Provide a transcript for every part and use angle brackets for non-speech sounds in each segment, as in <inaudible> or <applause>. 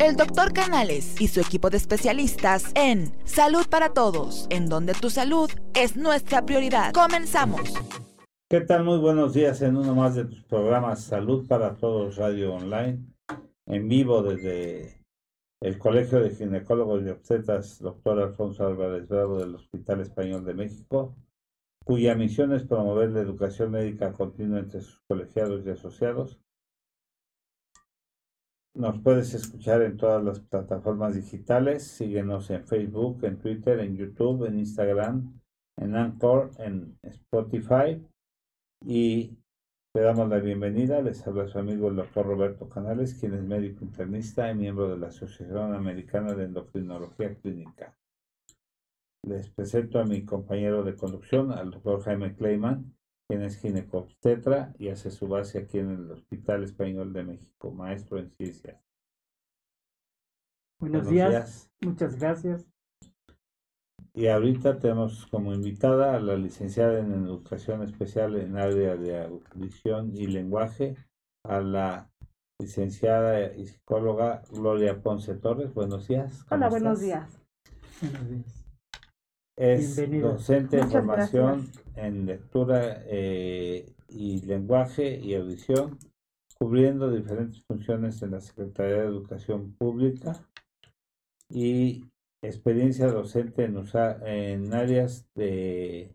el doctor Canales y su equipo de especialistas en Salud para Todos, en donde tu salud es nuestra prioridad. Comenzamos. ¿Qué tal? Muy buenos días en uno más de tus programas Salud para Todos Radio Online, en vivo desde el Colegio de Ginecólogos y Obstetras, doctor Alfonso Álvarez Bravo del Hospital Español de México, cuya misión es promover la educación médica continua entre sus colegiados y asociados nos puedes escuchar en todas las plataformas digitales. Síguenos en Facebook, en Twitter, en YouTube, en Instagram, en Anchor, en Spotify. Y te damos la bienvenida. Les habla su amigo el doctor Roberto Canales, quien es médico internista y miembro de la Asociación Americana de Endocrinología Clínica. Les presento a mi compañero de conducción, al doctor Jaime Kleiman, quien es ginecobstetra y hace su base aquí en el Hospital Español de México, maestro en ciencias. Buenos, días. muchas gracias. Y ahorita tenemos como invitada a la licenciada en Educación Especial en área de audición y lenguaje, a la licenciada y psicóloga Gloria Ponce Torres. Buenos días. Hola, buenos días. Buenos días. Es docente de formación en lectura eh, y lenguaje y audición, cubriendo diferentes funciones en la Secretaría de Educación Pública y experiencia docente en, en áreas de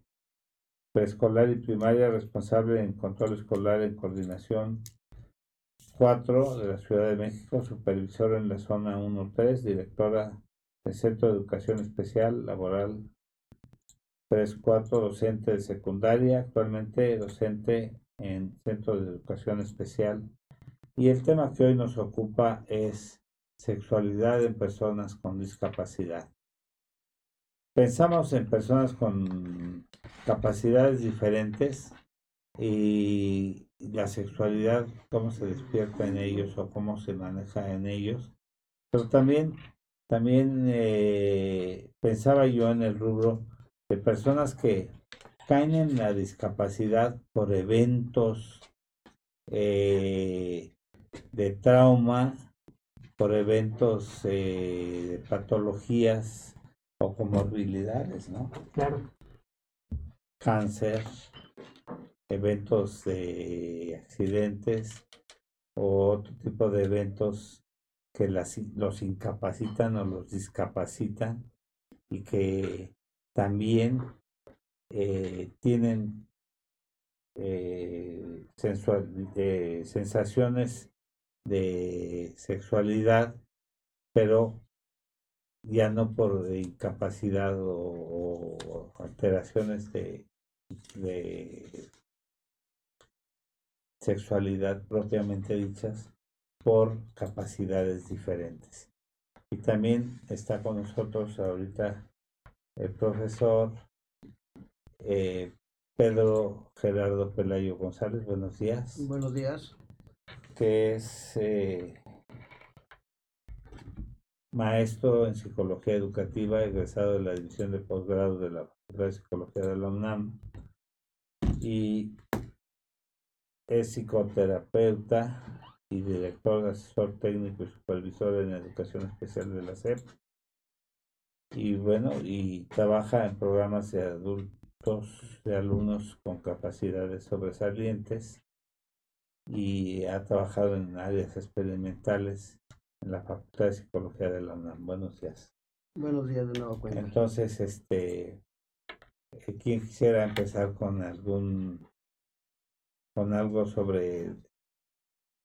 preescolar y primaria, responsable en control escolar en coordinación 4 de la Ciudad de México, supervisora en la zona 1-3, directora del Centro de Educación Especial Laboral 3-4, docente de secundaria, actualmente docente en Centro de Educación Especial. Y el tema que hoy nos ocupa es sexualidad en personas con discapacidad. Pensamos en personas con capacidades diferentes y la sexualidad, cómo se despierta en ellos o cómo se maneja en ellos. Pero también, también eh, pensaba yo en el rubro de personas que caen en la discapacidad por eventos eh, de trauma, por eventos eh, de patologías o comorbilidades, ¿no? Claro. Cáncer, eventos de accidentes o otro tipo de eventos que los incapacitan o los discapacitan y que también eh, tienen eh, eh, sensaciones de sexualidad, pero ya no por incapacidad o, alteraciones de, de, sexualidad propiamente dichas, por capacidades diferentes. Y también está con nosotros ahorita el profesor eh, Pedro Gerardo Pelayo González. Buenos días. Buenos días. Que es eh, maestro en psicología educativa, egresado de la división de posgrado de la Facultad de Psicología de la UNAM y es psicoterapeuta y director, asesor técnico y supervisor en educación especial de la SEP y bueno, y trabaja en programas de adultos, de alumnos con capacidades sobresalientes y ha trabajado en áreas experimentales en la Facultad de Psicología de la UNAM. Buenos días. Buenos días de nuevo. Entonces, este, eh, ¿quién quisiera empezar con algún, con algo sobre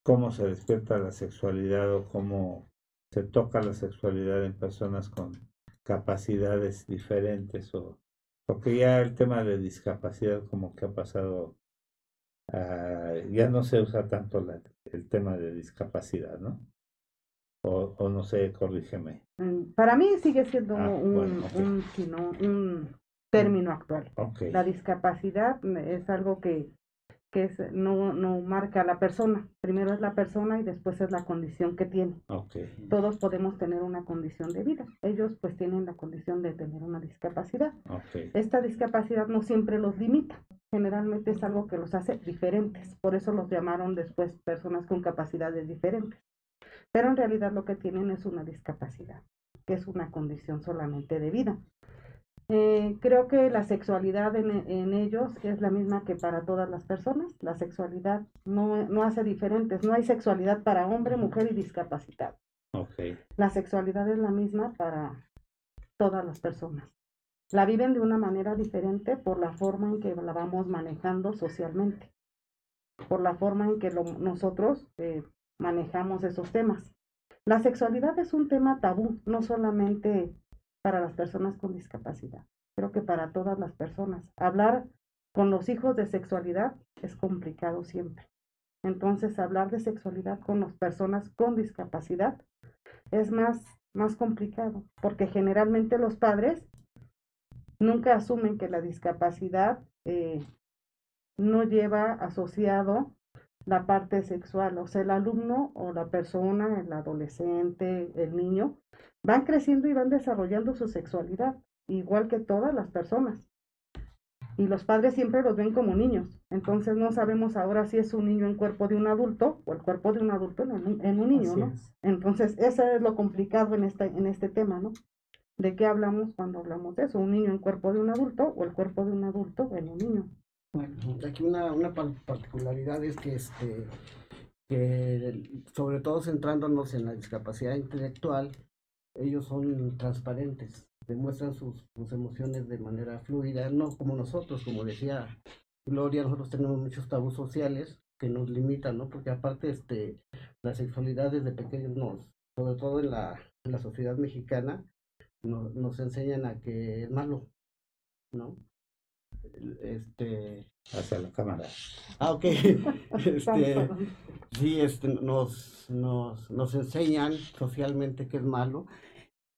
cómo se despierta la sexualidad o cómo se toca la sexualidad en personas con capacidades diferentes o porque ya el tema de discapacidad como que ha pasado ya no se usa tanto el tema de discapacidad, ¿no? O, o, no sé, corrígeme. Mm, para mí sigue siendo ah, un, un, un, término actual. La discapacidad es algo que que es, no, no marca a la persona. Primero es la persona y después es la condición que tiene. Todos podemos tener una condición de vida. Ellos pues tienen la condición de tener una discapacidad. Esta discapacidad no siempre los limita. Generalmente es algo que los hace diferentes. Por eso los llamaron después personas con capacidades diferentes. pero en realidad lo que tienen es una discapacidad, que es una condición solamente de vida. Eh, creo que la sexualidad en, ellos es la misma que para todas las personas. La sexualidad no, no hace diferentes. No hay sexualidad para hombre, mujer y discapacitado. Okay. La sexualidad es la misma para todas las personas. La viven de una manera diferente por la forma en que la vamos manejando socialmente, por la forma en que nosotros eh, manejamos esos temas. La sexualidad es un tema tabú, no solamente para las personas con discapacidad, creo que para todas las personas. Hablar con los hijos de sexualidad es complicado siempre. Entonces, hablar de sexualidad con las personas con discapacidad es más, más complicado, porque generalmente los padres nunca asumen que la discapacidad eh, no lleva asociado la parte sexual, o sea, el alumno o la persona, el adolescente, el niño, van creciendo y van desarrollando su sexualidad, igual que todas las personas. Y los padres siempre los ven como niños. Entonces no sabemos ahora si es un niño en cuerpo de un adulto o el cuerpo de un adulto en un, niño, ¿no? Entonces, eso es lo complicado en este, en este tema, ¿no? ¿De qué hablamos cuando hablamos de eso? ¿Un niño en cuerpo de un adulto o el cuerpo de un adulto en un niño? Bueno, aquí una, una particularidad es que, este, que sobre todo centrándonos en la discapacidad intelectual, ellos son transparentes, demuestran sus, emociones de manera fluida, no como nosotros, como decía Gloria, nosotros tenemos muchos tabús sociales que nos limitan, ¿no? Porque aparte, este, la sexualidad desde pequeños nos, sobre todo en la, la sociedad mexicana, nos, nos enseñan a que es malo, ¿no? Este, hacia la cámara. Ah, ok. <laughs> este, sí, este, nos, nos, nos enseñan socialmente que es malo,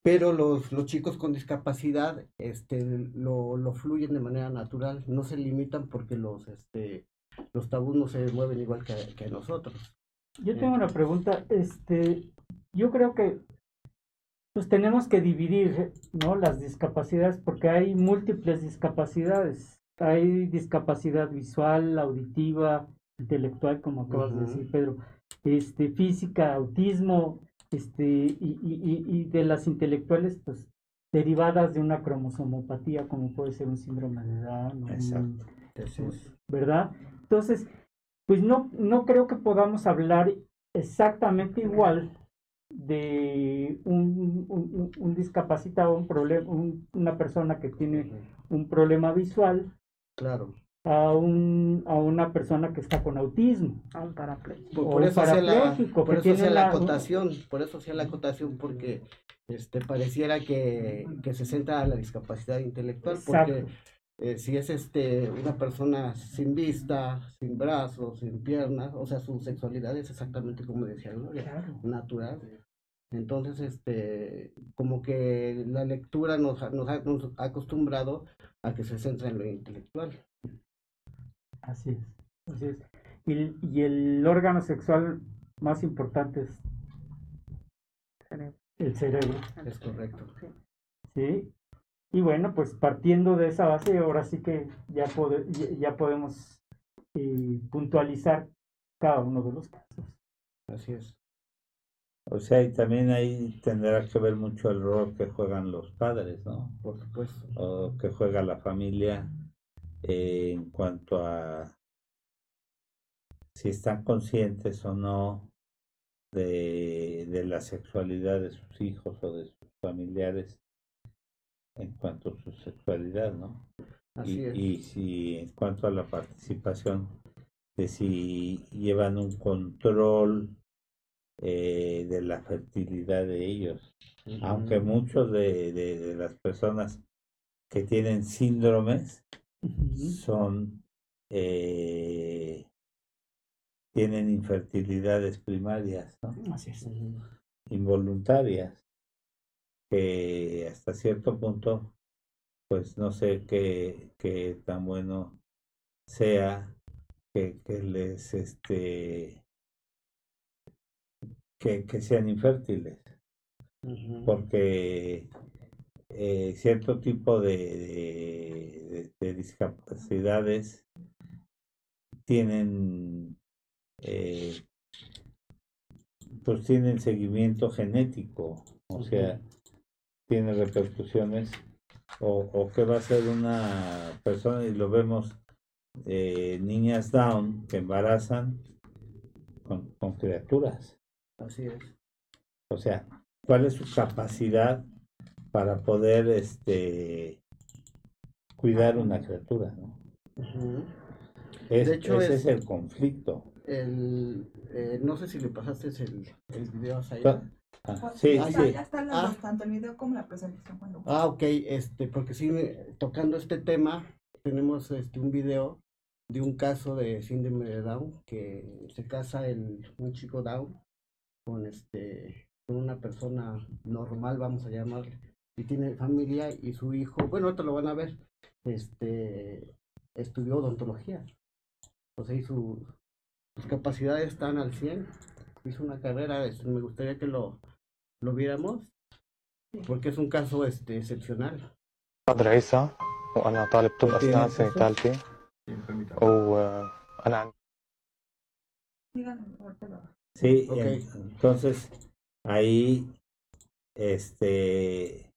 pero los, los chicos con discapacidad este, lo, lo fluyen de manera natural, no se limitan porque los, este, los tabús no se mueven igual que, que nosotros. Yo tengo una pregunta, este, yo creo que pues tenemos que dividir ¿no? las discapacidades porque hay múltiples discapacidades. Hay discapacidad visual, auditiva, intelectual, como acabas de decir, Pedro, este, física, autismo, este, y, y, y, de las intelectuales, pues derivadas de una cromosomopatía, como puede ser un síndrome de Down. Exacto. ¿Verdad? Entonces, pues no, no creo que podamos hablar exactamente igual de un, un, un discapacitado, un problema, una persona que tiene un problema visual, claro. a, un, a una persona que está con autismo. A un parapléjico. Por, por eso hacía la, por eso la, acotación, por eso hacía la acotación, porque este pareciera que, que se centra a la discapacidad intelectual, porque eh, si es este una persona sin vista, sin brazos, sin piernas, o sea, su sexualidad es exactamente como decía Gloria, natural. Entonces, este, como que la lectura nos, nos, ha, acostumbrado a que se centre en lo intelectual. Así es, así es. Y, y el órgano sexual más importante es el cerebro. Es correcto. Sí. Y bueno, pues partiendo de esa base, ahora sí que ya, ya podemos eh, puntualizar cada uno de los casos. Así es. O sea, y también ahí tendrá que ver mucho el rol que juegan los padres, ¿no? Por supuesto. O que juega la familia eh, en cuanto a si están conscientes o no de, de la sexualidad de sus hijos o de sus familiares en cuanto a su sexualidad, ¿no? Así y, es. y si en cuanto a la participación, de si llevan un control eh, de la fertilidad de ellos. Aunque muchos de, de, las personas que tienen síndromes son eh, tienen infertilidades primarias, ¿no? Involuntarias, que hasta cierto punto, pues no sé qué, qué tan bueno sea que, que les este que, sean infértiles, porque eh, cierto tipo de, de, discapacidades tienen eh, pues tienen seguimiento genético, o sea, tiene repercusiones, o, o que va a ser una persona, y lo vemos, eh, niñas down que embarazan con, con criaturas. Así es. O sea, ¿cuál es su capacidad para poder este cuidar una criatura? ¿no? de hecho, ese es, el conflicto. El, eh, no sé si le pasaste el, el video a Zaira. Ah, sí, sí. Ya está ah. tanto el video como la presentación. Cuando... Ah, ok, este, porque sí, tocando este tema, tenemos este, un video de un caso de síndrome de Down, que se casa el, un chico Down con este con una persona normal, vamos a llamarle, y tiene familia y su hijo, bueno, esto lo van a ver, este estudió odontología. O sea, y sus capacidades están al 100. Hizo una carrera, este, me gustaría que lo, lo viéramos, porque es un caso este, excepcional. Sí, entonces ahí este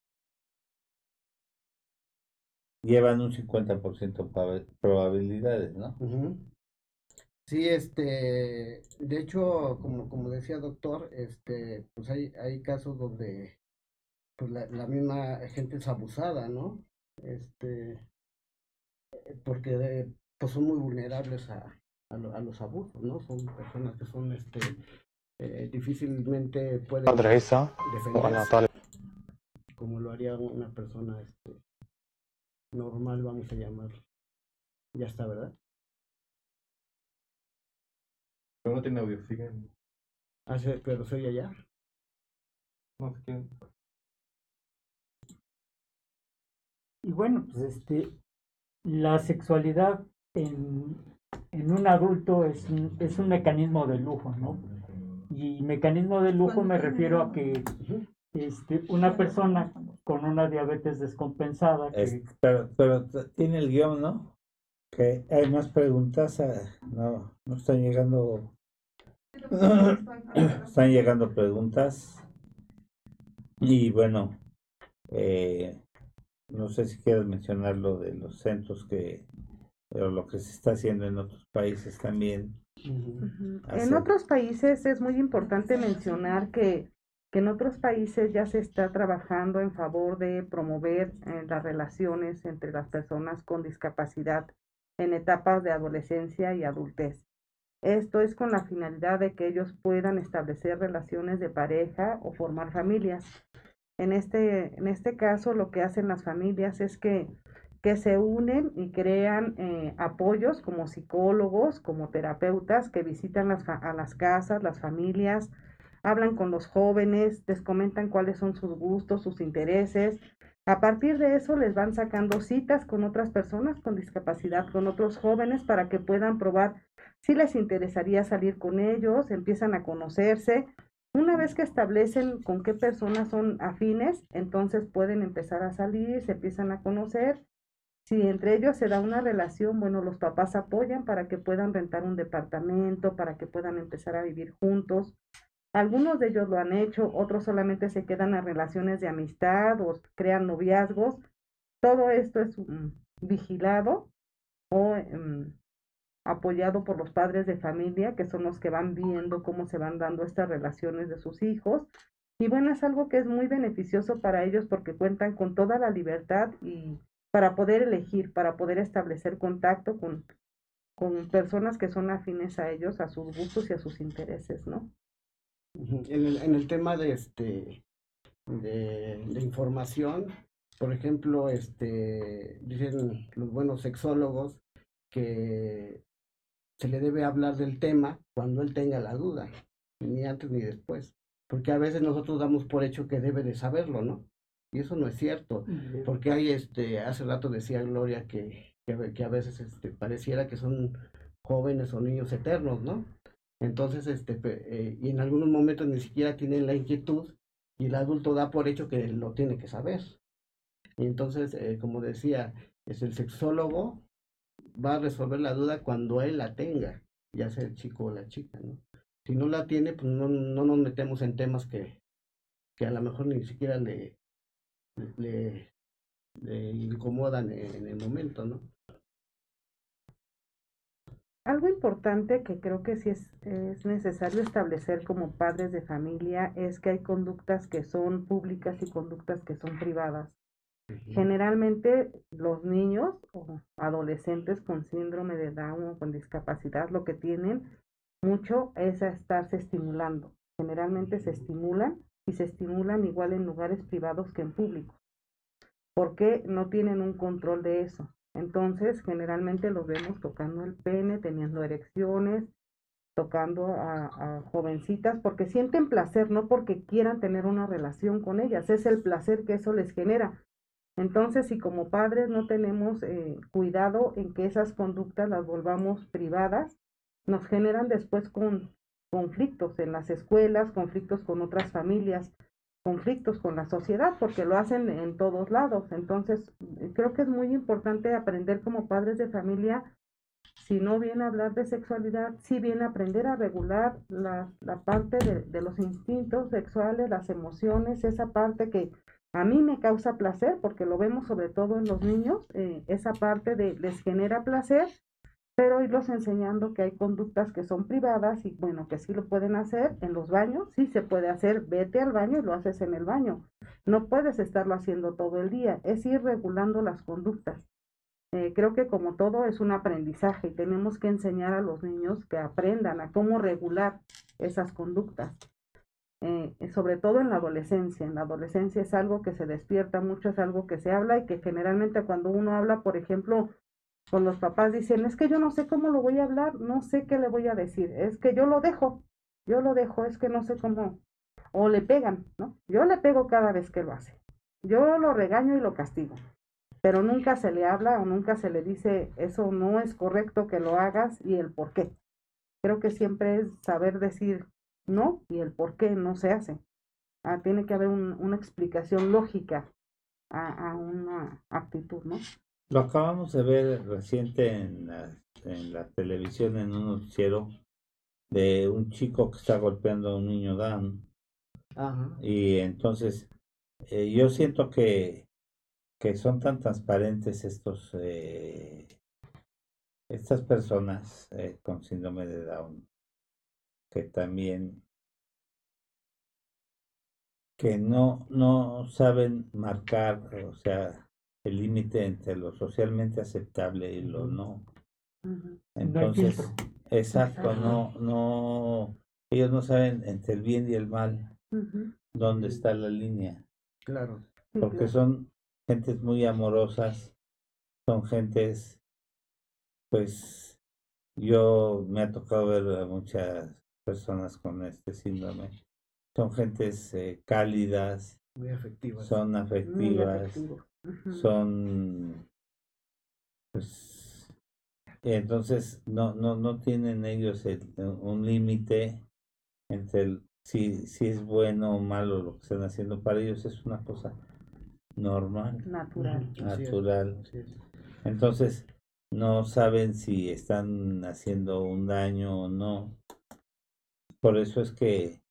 llevan un 50% probabilidades, ¿no? Sí, este, de hecho, como, como decía doctor, este, pues hay, hay casos donde pues la, la misma gente es abusada, ¿no? Este, porque pues son muy vulnerables a, a, los abusos, ¿no? Son personas que son, este, eh, difícilmente pueden defenderse como lo haría una persona, este, normal, vamos a llamar. Ya está, ¿verdad? Pero no tiene audio, siguen. Ah, sí, pero soy allá. No sé quién. Y bueno, pues este, la sexualidad en, en un adulto es un, es un mecanismo de lujo, ¿no? Y mecanismo de lujo me refiero a que este, una persona con una diabetes descompensada. pero, pero tiene el guion, ¿no? Que hay más preguntas. Ah, no, no están llegando. <coughs> están llegando preguntas. Y bueno, eh, no sé si quieres mencionar lo de los centros que, pero lo que se está haciendo en otros países también. En otros países es muy importante mencionar que que en otros países ya se está trabajando en favor de promover eh, las relaciones entre las personas con discapacidad en etapas de adolescencia y adultez. Esto es con la finalidad de que ellos puedan establecer relaciones de pareja o formar familias. En este, en este caso, lo que hacen las familias es que, que se unen y crean eh, apoyos como psicólogos, como terapeutas que visitan las, a las casas, las familias, hablan con los jóvenes, les comentan cuáles son sus gustos, sus intereses. A partir de eso les van sacando citas con otras personas con discapacidad, con otros jóvenes para que puedan probar si les interesaría salir con ellos, empiezan a conocerse. Una vez que establecen con qué personas son afines, entonces pueden empezar a salir, se empiezan a conocer. Si entre ellos se da una relación, bueno, los papás apoyan para que puedan rentar un departamento, para que puedan empezar a vivir juntos. Algunos de ellos lo han hecho, otros solamente se quedan a relaciones de amistad o crean noviazgos. Todo esto es mm, vigilado o em, apoyado por los padres de familia, que son los que van viendo cómo se van dando estas relaciones de sus hijos. Y bueno, es algo que es muy beneficioso para ellos porque cuentan con toda la libertad y para poder elegir, para poder establecer contacto con, con personas que son afines a ellos, a sus gustos y a sus intereses, ¿no? En el, en el tema de este de, de, información, por ejemplo, este dicen los buenos sexólogos que se le debe hablar del tema cuando él tenga la duda, ni antes ni después, porque a veces nosotros damos por hecho que debe de saberlo, ¿no? Y eso no es cierto, porque hay este, hace rato decía Gloria que, que, que a veces este, pareciera que son jóvenes o niños eternos, ¿no? Entonces, este, eh, y en algunos momentos ni siquiera tienen la inquietud y el adulto da por hecho que lo tiene que saber. Y entonces, eh, como decía, es el sexólogo va a resolver la duda cuando él la tenga, ya sea el chico o la chica, ¿no? Si no la tiene, pues no, no nos metemos en temas que, que a lo mejor ni siquiera le, le, le incomodan en el momento, ¿no? Algo importante que creo que sí es, es, necesario establecer como padres de familia es que hay conductas que son públicas y conductas que son privadas. Generalmente los niños o adolescentes con síndrome de Down o con discapacidad lo que tienen mucho es a estarse estimulando. Generalmente se estimulan y se estimulan igual en lugares privados que en público, porque no tienen un control de eso. Entonces, generalmente los vemos tocando el pene, teniendo erecciones, tocando a, jovencitas, porque sienten placer, no porque quieran tener una relación con ellas, es el placer que eso les genera. Entonces, si como padres no tenemos eh, cuidado en que esas conductas las volvamos privadas, nos generan después con conflictos en las escuelas, conflictos con otras familias, conflictos con la sociedad, porque lo hacen en todos lados. Entonces, creo que es muy importante aprender como padres de familia, si no viene a hablar de sexualidad, si viene a aprender a regular la, la parte de, los instintos sexuales, las emociones, esa parte que a mí me causa placer, porque lo vemos sobre todo en los niños, eh, esa parte de les genera placer pero irlos enseñando que hay conductas que son privadas y bueno, que sí lo pueden hacer en los baños, sí se puede hacer, vete al baño y lo haces en el baño. No puedes estarlo haciendo todo el día, es ir regulando las conductas. Eh, creo que como todo es un aprendizaje y tenemos que enseñar a los niños que aprendan a cómo regular esas conductas. Eh, sobre todo en la adolescencia. En la adolescencia es algo que se despierta mucho, es algo que se habla y que generalmente cuando uno habla, por ejemplo, con los papás dicen, es que yo no sé cómo lo voy a hablar, no sé qué le voy a decir, es que yo lo dejo, yo lo dejo, es que no sé cómo, o le pegan, ¿no? Yo le pego cada vez que lo hace, yo lo regaño y lo castigo, pero nunca se le habla o nunca se le dice, eso no es correcto que lo hagas y el por qué. Creo que siempre es saber decir no y el por qué no se hace. Ah, tiene que haber una explicación lógica a una actitud, ¿no? Lo acabamos de ver reciente en la, en la televisión, en un noticiero, de un chico que está golpeando a un niño Dan. Y entonces, eh, yo siento que, que son tan transparentes estos eh, estas personas eh, con síndrome de Down que también que no no saben marcar o sea el límite entre lo socialmente aceptable y lo no. Entonces, exacto, no, no, ellos no saben entre el bien y el mal dónde está la línea. Claro. Porque son gentes muy amorosas, son gentes, pues, yo me ha tocado ver a muchas personas con este síndrome. Son gentes eh, cálidas, muy afectivas. Son afectivas son pues entonces no no no tienen ellos un límite entre el, si si es bueno o malo lo que están haciendo. Para ellos es una cosa normal natural. Natural. entonces no saben si están haciendo un daño o no. Por eso es que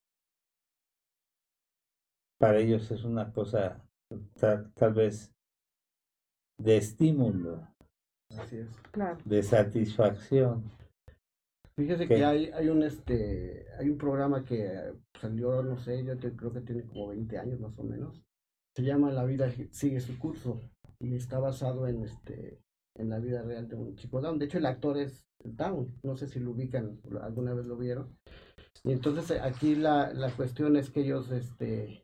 para ellos es una cosa tal vez de estímulo, Así es. de satisfacción. Fíjese que hay, hay un este hay un programa que salió, no sé, yo creo que tiene como 20 años más o menos. Se llama La vida sigue su curso y está basado en este en la vida real de un chico Down. De hecho, el actor es Down. No sé si lo ubican, alguna vez lo vieron. Y entonces aquí la, la cuestión es que ellos este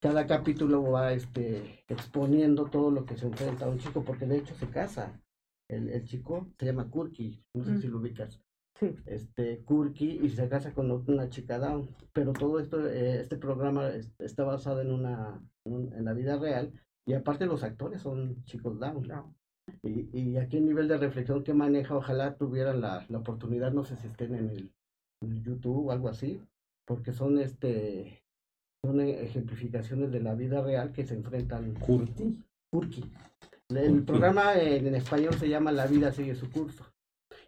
cada capítulo va este, exponiendo todo lo que se enfrenta a un chico, porque de hecho se casa. El, el chico se llama Kurki, no sé si lo ubicas. Sí. Este, Kurki y se casa con una chica down. Pero todo esto, eh, este programa está basado en una, en la vida real y aparte los actores son chicos down. Y, y aquí el nivel de reflexión que maneja, ojalá tuvieran la, la oportunidad, no sé si estén en el, en el YouTube o algo así, porque son este son ejemplificaciones de la vida real que se enfrentan. Curti. Kurki. El programa en, español se llama La vida sigue su curso.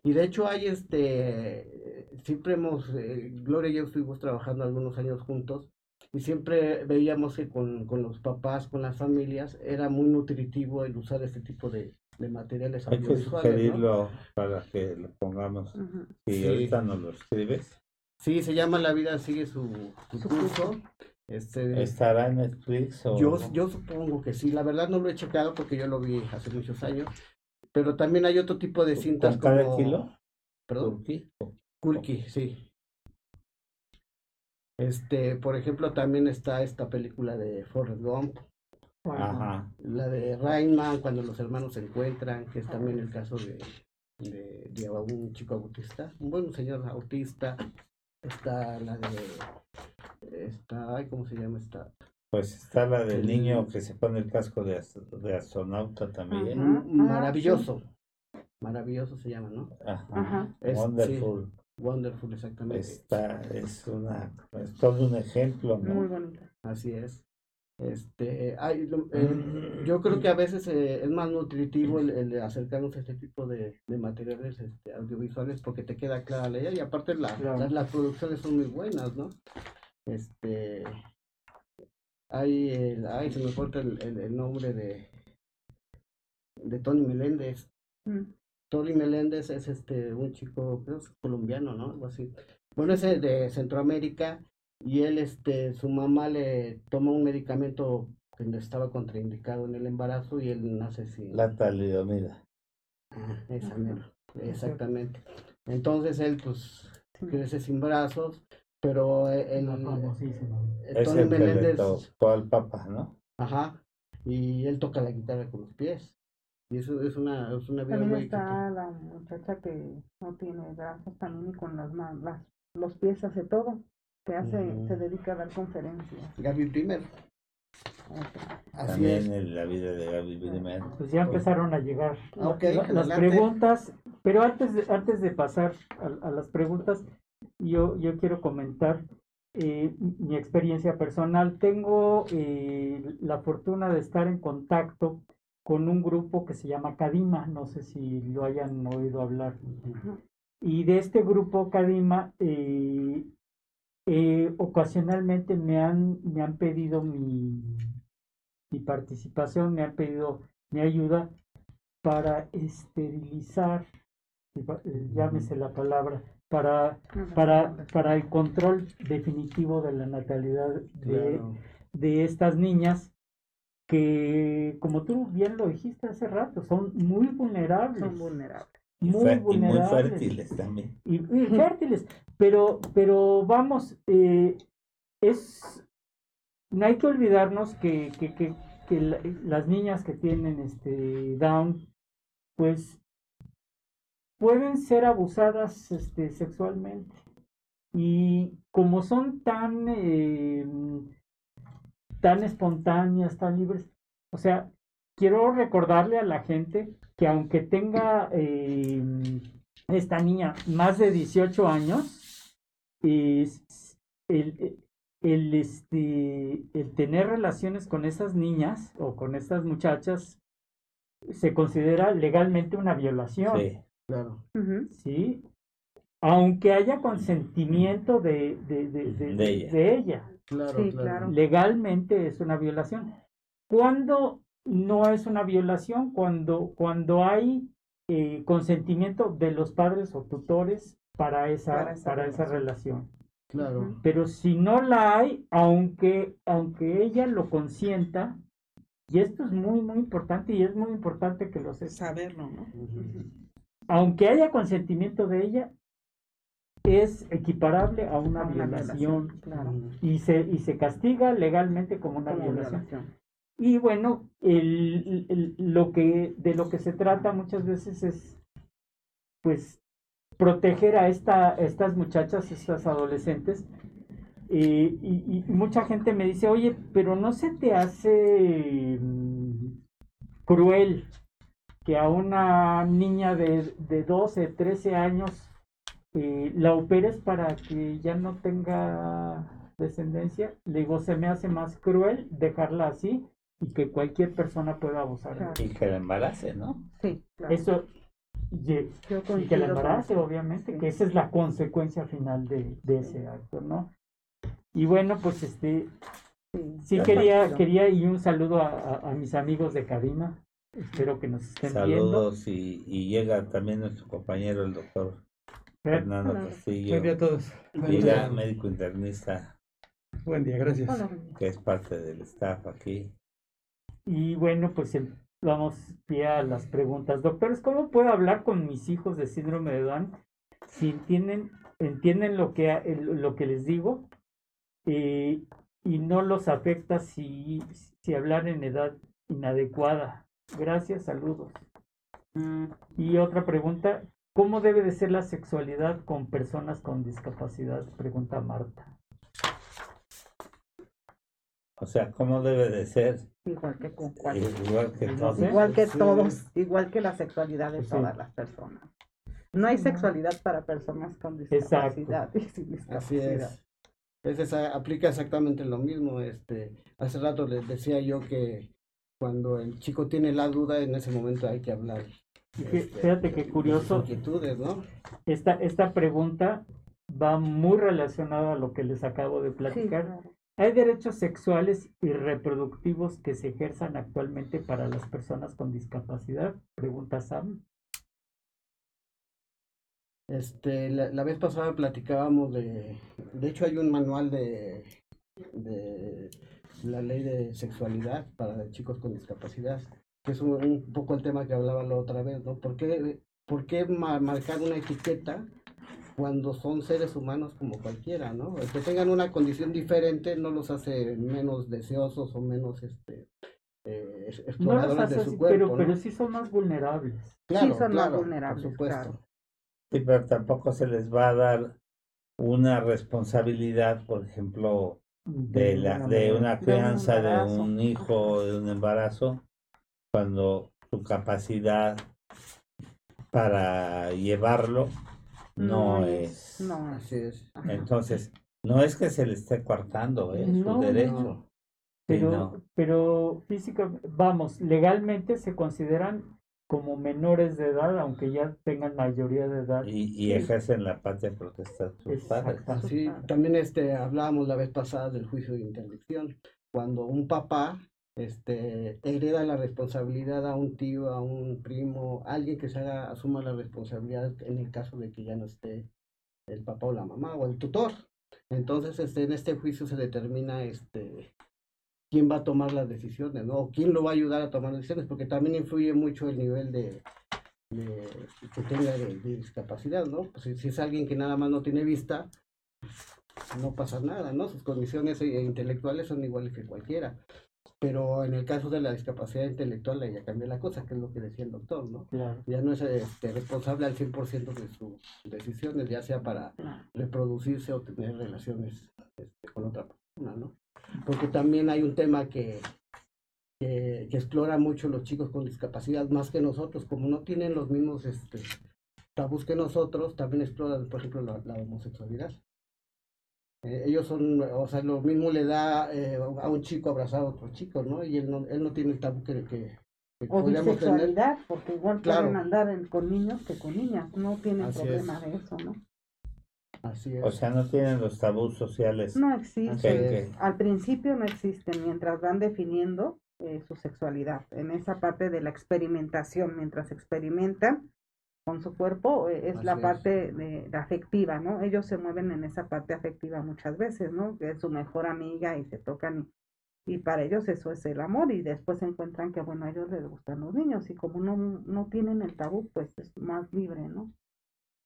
Y de hecho hay este, siempre hemos, eh, Gloria y yo estuvimos trabajando algunos años juntos y siempre veíamos que con, con, los papás, con las familias, era muy nutritivo el usar este tipo de, de materiales Hay que sugerirlo para que lo pongamos. Y ahorita nos lo escribes. Sí, se llama La vida sigue su, su curso. Este, ¿Estará en Netflix? O... Yo, yo supongo que sí. La verdad no lo he checado porque yo lo vi hace muchos años. Pero también hay otro tipo de cintas ¿Con cada kilo? ¿Perdón? Kulki. sí. Este, por ejemplo, también está esta película de Forrest Gump. Ajá. La de Rainman, cuando los hermanos se encuentran, que es también el caso de, de, de un chico autista, un buen señor autista. Está la de. Está, ¿cómo se llama esta? Pues está la del niño que se pone el casco de, de astronauta también. Maravilloso. Maravilloso se llama, ¿no? Ajá. Wonderful. wonderful, exactamente. Está, es una, es todo un ejemplo, ¿no? Muy bonito. Así es. Este, hay, eh, yo creo que a veces eh, es más nutritivo el, acercarnos a este tipo de, de materiales este, audiovisuales porque te queda clara la idea y aparte la, las, producciones son muy buenas, ¿no? Este, hay, el, ay, se me corta el, el, nombre de, de Tony Meléndez. Mm. Tony Meléndez es este un chico, creo que es colombiano, ¿no? Algo así. Bueno, es de Centroamérica y él, este, su mamá le tomó un medicamento que estaba contraindicado en el embarazo y él nace sin... La talidomida. Ah, esa exactamente. Entonces él, pues, crece sin brazos, pero él... es el Meléndez... al papa, ¿no? Ajá, y él toca la guitarra con los pies. Y eso es una, es una vida También está la muchacha que no tiene brazos también y con las, las los pies hace todo que hace, se dedica a dar conferencias. Gaby Primer. Así También en la vida de Gaby Primer. Pues ya empezaron a llegar las preguntas, pero antes de, antes de pasar a, las preguntas, yo, yo quiero comentar eh, mi experiencia personal. Tengo eh, la fortuna de estar en contacto con un grupo que se llama Cadima, no sé si lo hayan oído hablar. Y de este grupo Cadima eh, eh, ocasionalmente me han, me han pedido mi, mi participación, me han pedido mi ayuda para esterilizar, eh, llámese la palabra, para, para, para el control definitivo de la natalidad de, de estas niñas que, como tú bien lo dijiste hace rato, son muy vulnerables. Son vulnerables muy vulnerables. Y muy fértiles también. Y, fértiles. Pero, pero vamos, eh, es. No hay que olvidarnos que, que, que, que las niñas que tienen este Down, pues pueden ser abusadas este, sexualmente. Y como son tan, eh, tan espontáneas, tan libres, o sea, quiero recordarle a la gente que aunque tenga eh, esta niña más de 18 años, es el, el, este, el tener relaciones con esas niñas o con estas muchachas se considera legalmente una violación. Sí, claro. Sí, aunque haya consentimiento de, de, de, de, ella. Claro, claro. Legalmente es una violación. Cuando no es una violación cuando, cuando hay eh, consentimiento de los padres o tutores para esa, para esa, relación. Claro. Pero si no la hay, aunque, aunque ella lo consienta, y esto es muy, muy importante y es muy importante que lo sepa. Saberlo, ¿no? Aunque haya consentimiento de ella, es equiparable a una, violación, y, se, y se castiga legalmente como una violación. Y bueno, lo que, de lo que se trata muchas veces es, pues, proteger a esta, estas muchachas, estas adolescentes. Eh, y, mucha gente me dice, oye, pero no se te hace mm, cruel que a una niña de, de 12, 13 años eh, la operes para que ya no tenga descendencia. Le digo, se me hace más cruel dejarla así y que cualquier persona pueda abusar y que la embarace, ¿no? Sí, Eso, y, que el embarazo, obviamente, que esa es la consecuencia final de, de ese acto, ¿no? Y bueno, pues este, sí, quería, quería y un saludo a, a, mis amigos de cabina. Espero que nos estén viendo. Saludos y, y, llega también nuestro compañero, el doctor Fernando Castillo. Buen día a todos. Llega médico internista. Buen día, gracias. Que es parte del staff aquí. Y bueno, pues vamos a las preguntas. Doctores, ¿cómo puedo hablar con mis hijos de síndrome de Down si entienden, lo, que, lo que les digo y no los afecta si, si hablar en edad inadecuada? Gracias, saludos. Y otra pregunta, ¿cómo debe de ser la sexualidad con personas con discapacidad? Pregunta Marta. O sea, ¿cómo debe de ser? Igual que con Igual que todos. Igual que todos, igual que la sexualidad de todas las personas. No hay sexualidad para personas con discapacidad y sin discapacidad. Así es. aplica exactamente lo mismo. Este, hace rato les decía yo que cuando el chico tiene la duda, en ese momento hay que hablar. Este, fíjate qué curioso. Inquietudes, ¿no? Esta, esta pregunta va muy relacionada a lo que les acabo de platicar. ¿Hay derechos sexuales y reproductivos que se ejerzan actualmente para las personas con discapacidad? Pregunta Sam. Este, la, vez pasada platicábamos de, de hecho hay un manual de, de la ley de sexualidad para chicos con discapacidad, que es un, poco el tema que hablaba la otra vez, ¿no? ¿Por qué, por qué marcar una etiqueta cuando son seres humanos como cualquiera, ¿no? El que tengan una condición diferente no los hace menos deseosos o menos este eh, exploradores de su cuerpo. Pero, pero sí son más vulnerables. sí son más vulnerables, por supuesto. Sí, pero tampoco se les va a dar una responsabilidad, por ejemplo, de, la, de una crianza de un hijo, de un embarazo, cuando su capacidad para llevarlo no, es. No, así es. Entonces, no es que se le esté coartando, ¿eh? su derecho. Pero, pero física, vamos, legalmente se consideran como menores de edad, aunque ya tengan mayoría de edad. Y, ejercen la patria protestar sus padres. Sí, también este, hablábamos la vez pasada del juicio de interdicción. Cuando un papá este, hereda la responsabilidad a un tío, a un primo, alguien que se haga, asuma la responsabilidad en el caso de que ya no esté el papá o la mamá o el tutor. Entonces, este, en este juicio se determina este, quién va a tomar las decisiones, ¿no? O quién lo va a ayudar a tomar decisiones, porque también influye mucho el nivel de, que tenga de, discapacidad, ¿no? Pues si, si, es alguien que nada más no tiene vista, no pasa nada, ¿no? Sus condiciones eh, intelectuales son iguales que cualquiera pero en el caso de la discapacidad intelectual ya cambió la cosa, que es lo que decía el doctor, ¿no? Ya no es este, responsable al 100% de sus decisiones, ya sea para reproducirse o tener relaciones este, con otra persona, ¿no? Porque también hay un tema que, que, explora mucho los chicos con discapacidad, más que nosotros, como no tienen los mismos este, tabús que nosotros, también exploran, por ejemplo, la homosexualidad. Eh, ellos son, o sea, lo mismo le da eh, a un chico abrazar a otro chico, ¿no? Y él no, él no tiene el tabú que, que, o bisexualidad, porque igual pueden andar con niños que con niñas, no tienen problema de eso, ¿no? Así es. O sea, no tienen los tabús sociales. No existen. Al principio no existen, mientras van definiendo eh, su sexualidad. En esa parte de la experimentación, mientras experimentan, con su cuerpo eh, es la parte de, afectiva, ¿no? Ellos se mueven en esa parte afectiva muchas veces, ¿no? Que es su mejor amiga y se tocan y, para ellos eso es el amor y después se encuentran que, bueno, a ellos les gustan los niños y como no, no tienen el tabú, pues es más libre, ¿no?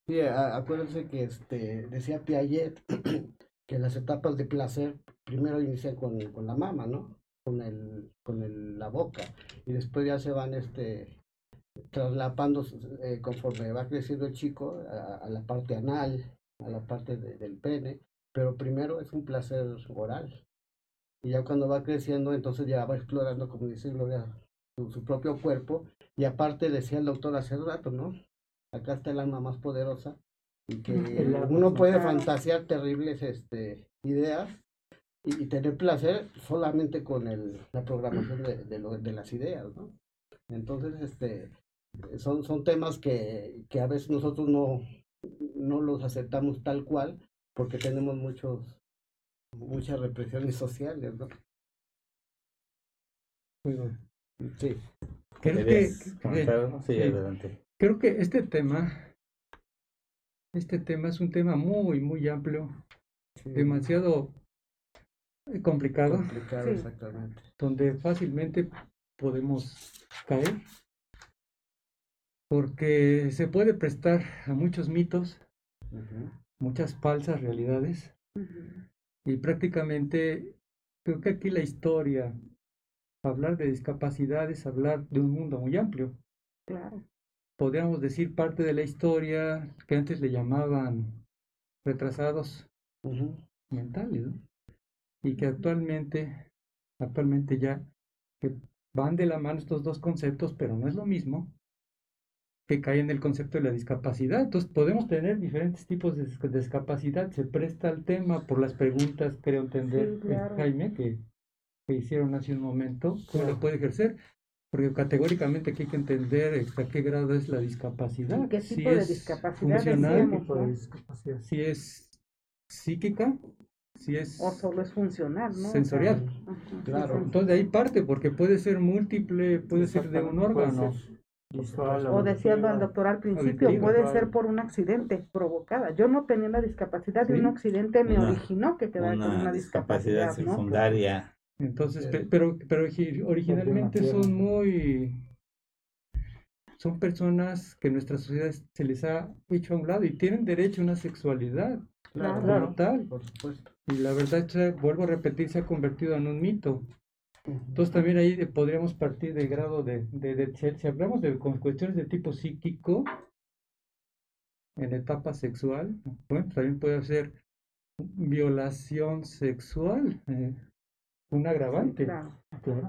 Sí, acuérdense que este, decía Piaget <clears throat> que las etapas de placer primero inician con, con la mama, ¿no? Con, el, con el, la boca y después ya se van este traslapando eh, conforme va creciendo el chico a, la parte anal, a la parte del pene, pero primero es un placer oral. Y ya cuando va creciendo, entonces ya va explorando, como dice Gloria, su, propio cuerpo. Y aparte decía el doctor hace rato, ¿no? Acá está el alma más poderosa y que <laughs> uno puede fantasear terribles este, ideas y, tener placer solamente con el, la programación de, de, de las ideas, ¿no? Entonces, este, son, son temas que, que a veces nosotros no, no los aceptamos tal cual porque tenemos muchos muchas represiones sociales, ¿no? sí. Creo que, sí, adelante. creo que este tema, este tema es un tema muy, muy amplio, demasiado complicado, complicado exactamente. donde fácilmente podemos caer, porque se puede prestar a muchos mitos, muchas falsas realidades, y prácticamente creo que aquí la historia, hablar de discapacidades, hablar de un mundo muy amplio. Claro. Podríamos decir parte de la historia que antes le llamaban retrasados mentales, ¿no? Y que actualmente, actualmente ya que van de la mano estos dos conceptos, pero no es lo mismo que cae en el concepto de la discapacidad. Entonces podemos tener diferentes tipos de discapacidad. Se presta al tema por las preguntas, creo entender, Jaime, que, que, hicieron hace un momento, cómo lo puede ejercer. Porque categóricamente aquí hay que entender hasta qué grado es la discapacidad. ¿Qué tipo de discapacidad funcional, Si es psíquica, si es o solo es funcional, ¿no? Sensorial. Claro. Entonces de ahí parte, porque puede ser múltiple, puede ser de un órgano. O decíando al doctor al principio, puede ser por un accidente provocada. Yo no tenía la discapacidad y un accidente me originó que quedara con una discapacidad, secundaria. Entonces, pero, pero originalmente son muy son personas que nuestra sociedad se les ha hecho a un lado y tienen derecho a una sexualidad claro, tal. Por supuesto. Y la verdad, vuelvo a repetir, se ha convertido en un mito. Entonces también ahí podríamos partir del grado de, de, si hablamos de con cuestiones de tipo psíquico, en etapa sexual, bueno, también puede ser violación sexual, eh, un agravante,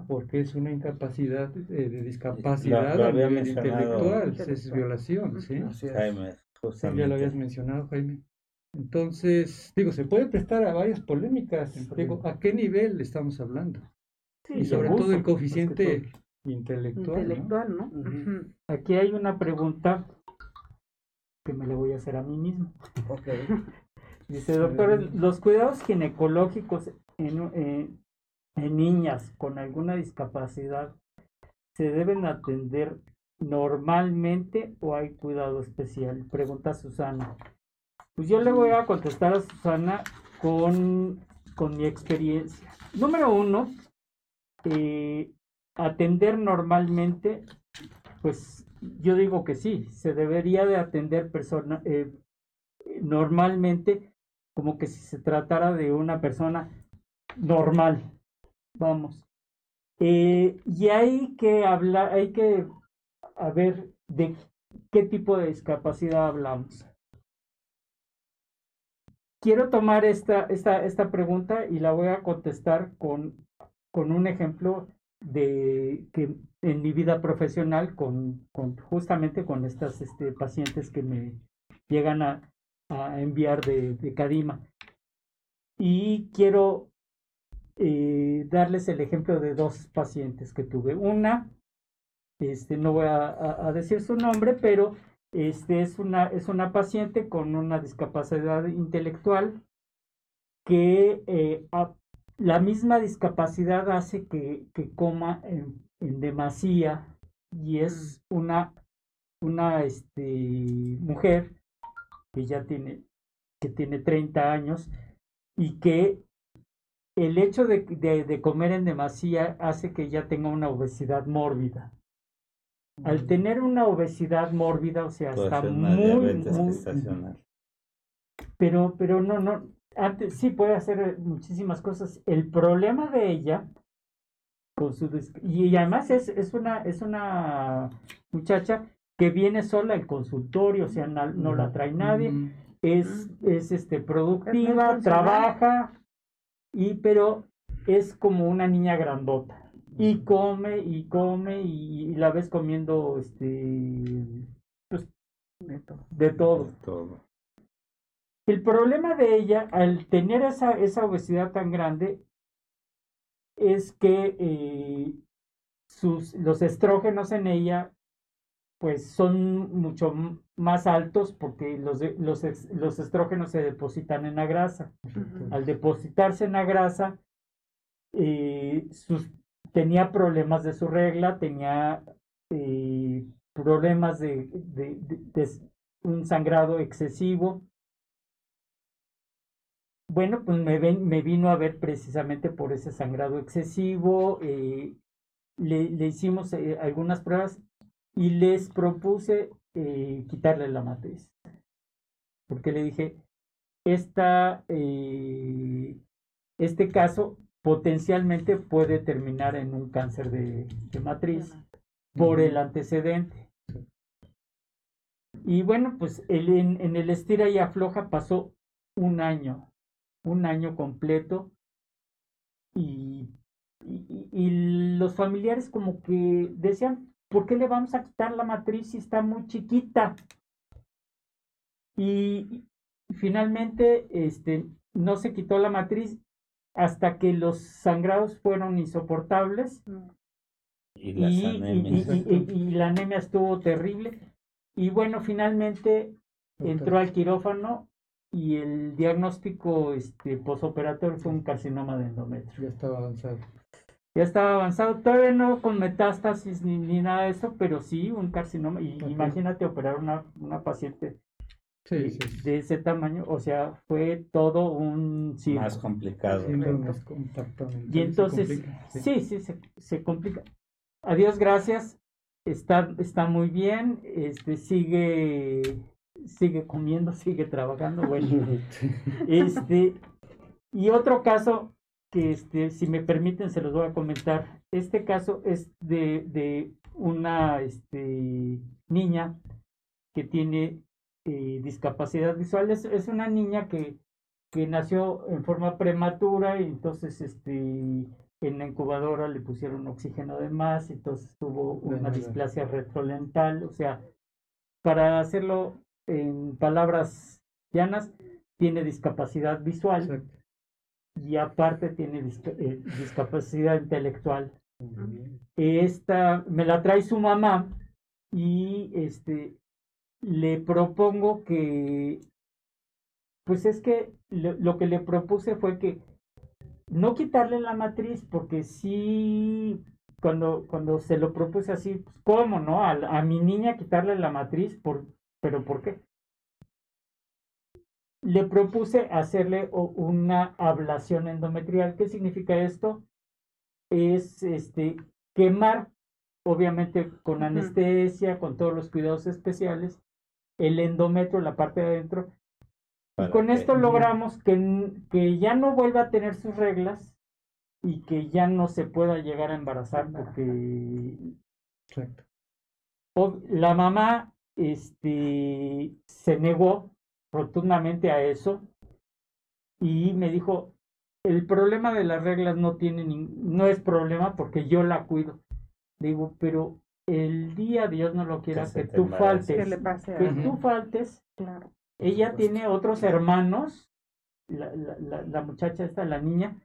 porque es una incapacidad eh, de discapacidad a nivel intelectual, es violación, ¿sí? Jaime, ya lo habías mencionado, Jaime. Entonces, digo, se puede prestar a varias polémicas. Digo, ¿a qué nivel estamos hablando? Y sobre todo el coeficiente intelectual. Intelectual, ¿no? Aquí hay una pregunta que me la voy a hacer a mí mismo. <laughs> Dice, doctor, los cuidados ginecológicos en, eh, en niñas con alguna discapacidad se deben atender normalmente o hay cuidado especial? Pregunta Susana. Pues yo le voy a contestar a Susana con, con mi experiencia. Número uno, eh, atender normalmente, pues yo digo que sí, se debería de atender persona, eh, normalmente como que si se tratara de una persona normal, vamos. Eh, y hay que hablar, hay que a ver de qué tipo de discapacidad hablamos. Quiero tomar esta, esta, esta pregunta y la voy a contestar con con un ejemplo de que en mi vida profesional con, justamente con estas este, pacientes que me llegan a, enviar de, Cadima. Y quiero eh, darles el ejemplo de dos pacientes que tuve. Una, este, no voy a, a, decir su nombre, pero este, es, una, es una paciente con una discapacidad intelectual que eh, la misma discapacidad hace que, que coma en, demasía y es mm. una, una este, mujer que ya tiene, que tiene 30 años y que el hecho de, de, comer en demasía hace que ella tenga una obesidad mórbida. Al mm. tener una obesidad mórbida, o sea, está muy, muy... Pero, pero no, no, antes sí puede hacer eh, muchísimas cosas. El problema de ella con su y además es, es una es una muchacha que viene sola al consultorio, o sea, no, la trae nadie, es, es este productiva, trabaja, y pero es como una niña grandota. Y come y come y, la ves comiendo este pues, De todo. El problema de ella, al tener esa, esa obesidad tan grande, es que eh, sus, los estrógenos en ella pues son mucho más altos porque los, los, los estrógenos se depositan en la grasa. Al depositarse en la grasa, eh, sus, tenía problemas de su regla, tenía eh, problemas de, un sangrado excesivo. Bueno, pues me, me vino a ver precisamente por ese sangrado excesivo. Eh, le, le, hicimos algunas pruebas y les propuse eh, quitarle la matriz. Porque le dije, esta, eh, este caso potencialmente puede terminar en un cáncer de, matriz por el antecedente. Y bueno, pues en, en, el estira y afloja pasó un año, un año completo. Y, y, y los familiares como que decían, ¿por qué le vamos a quitar la matriz si está muy chiquita? Y finalmente este, no se quitó la matriz hasta que los sangrados fueron insoportables. Y, la anemia estuvo terrible. Y bueno, finalmente entró al quirófano y el diagnóstico este, posoperatorio fue un carcinoma de endometrio. Ya estaba avanzado ya estaba avanzado, todavía no con metástasis ni, ni nada de eso, pero sí un carcinoma. Y imagínate operar una, una paciente de ese tamaño, o sea, fue todo un Más complicado. y entonces, sí, sí, se, se, complica. Adiós, gracias. Está, está muy bien, este sigue, sigue comiendo, sigue trabajando, bueno. <laughs> este, y otro caso, que este, si me permiten se los voy a comentar. Este caso es de, de una este, niña que tiene eh, discapacidad visual. Es, es, una niña que, que nació en forma prematura y entonces este, en la incubadora le pusieron oxígeno de más, entonces tuvo una displasia retrolental. O sea, para hacerlo en palabras llanas, tiene discapacidad visual y aparte tiene eh, discapacidad intelectual. Esta me la trae su mamá y este le propongo que pues es que lo, que le propuse fue que no quitarle la matriz porque sí cuando cuando se lo propuse así pues, cómo no a, a mi niña quitarle la matriz por pero por qué le propuse hacerle una ablación endometrial. ¿Qué significa esto? Es este, quemar, obviamente con anestesia, con todos los cuidados especiales, el endometrio, la parte de adentro. y con esto logramos que, que ya no vuelva a tener sus reglas y que ya no se pueda llegar a embarazar porque la mamá este, se negó rotundamente a eso y me dijo, el problema de las reglas no tiene no es problema porque yo la cuido. Digo, pero el día Dios no lo quiera que, tú faltes, que, tú faltes. Claro. Ella tiene otros hermanos, la, la, la, muchacha esta, la niña,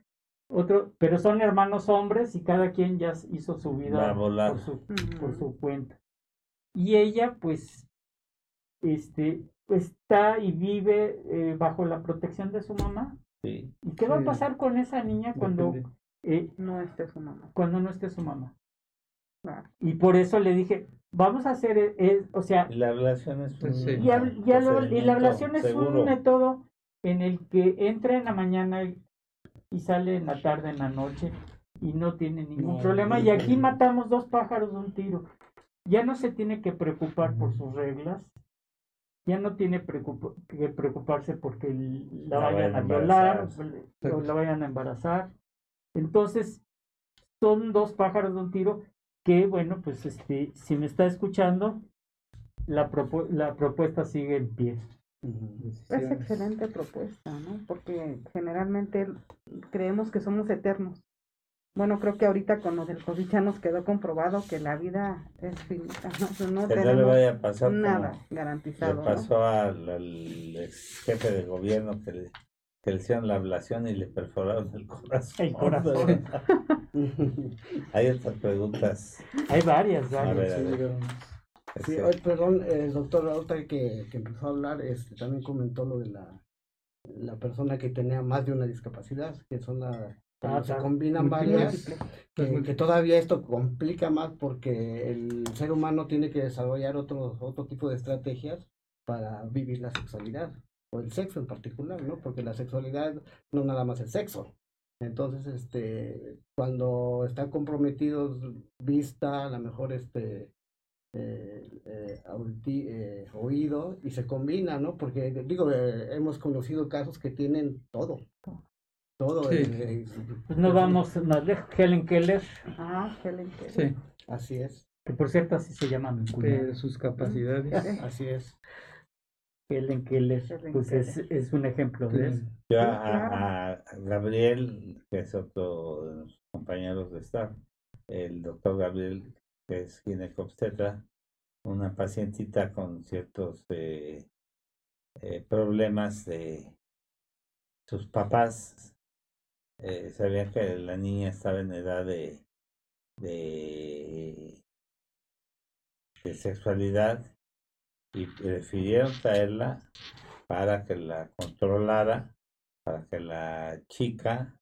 otro, pero son hermanos hombres y cada quien ya hizo su vida por su, por su cuenta. Y ella, pues, este, está y vive eh, bajo la protección de su mamá. ¿Y qué va a pasar con esa niña cuando eh, no esté su mamá? Cuando no esté su mamá. Y por eso le dije, vamos a hacer, eh, o sea... La ablación es un, y, la ablación es un método en el que entra en la mañana y, sale en la tarde, en la noche, y no tiene ningún problema. Y aquí matamos dos pájaros de un tiro. Ya no se tiene que preocupar por sus reglas, ya no tiene que preocuparse porque la, vayan a violar o la vayan a embarazar. Entonces, son dos pájaros de un tiro que, bueno, pues este, si me está escuchando, la, la propuesta sigue en pie. Es excelente propuesta, ¿no? Porque generalmente creemos que somos eternos bueno, creo que ahorita con lo del COVID ya nos quedó comprobado que la vida es finita, no, que no le vaya a pasar nada garantizado. Le pasó al, ex jefe de gobierno que le, que le hicieron la ablación y le perforaron el corazón. El corazón. <laughs> Hay otras preguntas. Hay varias, varias. A ver, Sí, perdón, el doctor ahorita que, que empezó a hablar, este, también comentó lo de la, la persona que tenía más de una discapacidad, que son la, ah, se combinan varias, que, que, todavía esto complica más porque el ser humano tiene que desarrollar otro, otro tipo de estrategias para vivir la sexualidad, o el sexo en particular, ¿no? Porque la sexualidad no nada más el sexo, entonces, este, cuando están comprometidos vista, a lo mejor este, eh, eh, eh, oído y se combina, ¿no? Porque digo, hemos conocido casos que tienen todo. Todo. pues no vamos más lejos. Helen Keller. Ah, Helen Keller. Sí. Así es. Que por cierto así se llama mi sus capacidades. así es. Helen Keller, pues es, es, un ejemplo de eso. Yo a, a, Gabriel, que es otro de los compañeros de staff, el doctor Gabriel, que es ginecobstetra, una pacientita con ciertos eh, eh, problemas de sus papás. Eh, sabían que la niña estaba en edad de, de, de sexualidad y prefirieron traerla para que la controlara, para que la chica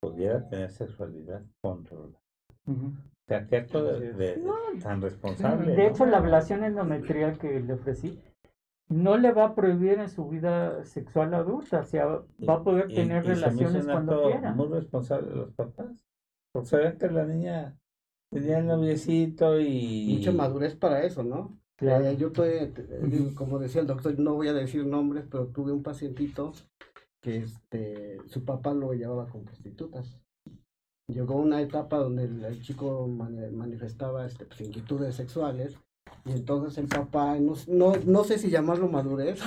pudiera tener sexualidad controlada. O sea, que acto de, tan responsable. De hecho, la ablación endometrial que le ofrecí no le va a prohibir en su vida sexual adulta, o sea, va a poder tener relaciones cuando quiera. Muy responsable de los papás. Porque saben que la niña tenía el noviecito y. Mucha madurez para eso, ¿no? Eh, yo tuve, como decía el doctor, no voy a decir nombres, pero tuve un pacientito que este, su papá lo llevaba con prostitutas. Llegó una etapa donde el, chico manifestaba este, pues, inquietudes sexuales y entonces el papá, no, no, no sé si llamarlo madurez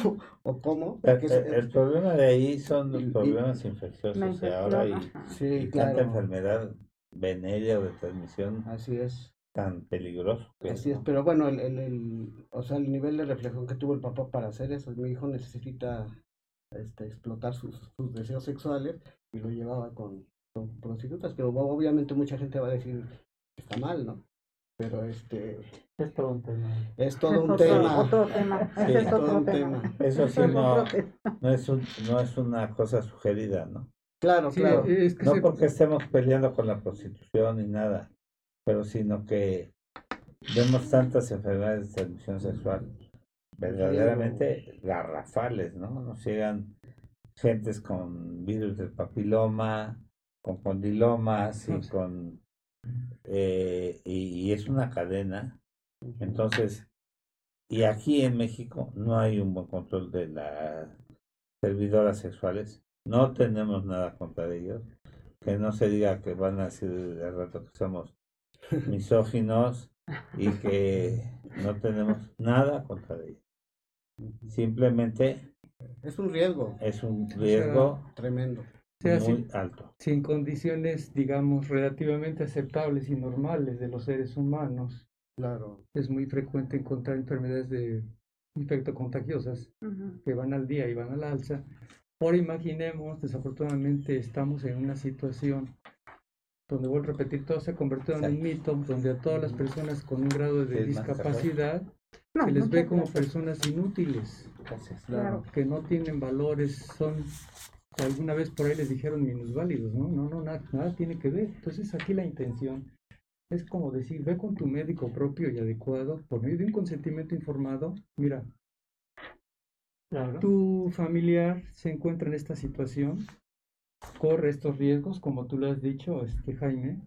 o, cómo. El, problema de ahí son los problemas infecciosos. ahora hay tanta enfermedad venérea de transmisión. Así es tan peligroso. Así es, pero bueno, el, el, o sea, el nivel de reflexión que tuvo el papá para hacer eso, mi hijo necesita este, explotar sus, sus deseos sexuales y lo llevaba con, prostitutas, pero obviamente mucha gente va a decir que está mal, ¿no? Pero este... Es todo un tema. Es todo un tema. es todo un tema. Eso sí no, no, es un, no es una cosa sugerida, ¿no? Claro, claro. no porque estemos peleando con la prostitución ni nada, pero sino que vemos tantas enfermedades de transmisión sexual verdaderamente garrafales, ¿no? Nos llegan gentes con virus del papiloma, con condilomas y con... Eh, y, es una cadena. Entonces, y aquí en México no hay un buen control de las servidoras sexuales. No tenemos nada contra ellos. Que no se diga que van a decir de rato que somos misóginos y que no tenemos nada contra ellos. Simplemente es un riesgo. Es un riesgo tremendo. Muy alto. Sin condiciones, digamos, relativamente aceptables y normales de los seres humanos. Claro. Es muy frecuente encontrar enfermedades de infecto contagiosas que van al día y van al alza. Ahora imaginemos, desafortunadamente estamos en una situación donde vuelvo a repetir, todo se ha convertido en un mito, donde a todas las personas con un grado de discapacidad se les ve como personas inútiles, que no tienen valores, son, alguna vez por ahí les dijeron minusválidos, ¿no? No, no, nada, nada tiene que ver. Entonces aquí la intención es como decir, ve con tu médico propio y adecuado, por medio de un consentimiento informado, mira, tu familiar se encuentra en esta situación, corre estos riesgos, como tú lo has dicho, este, Jaime,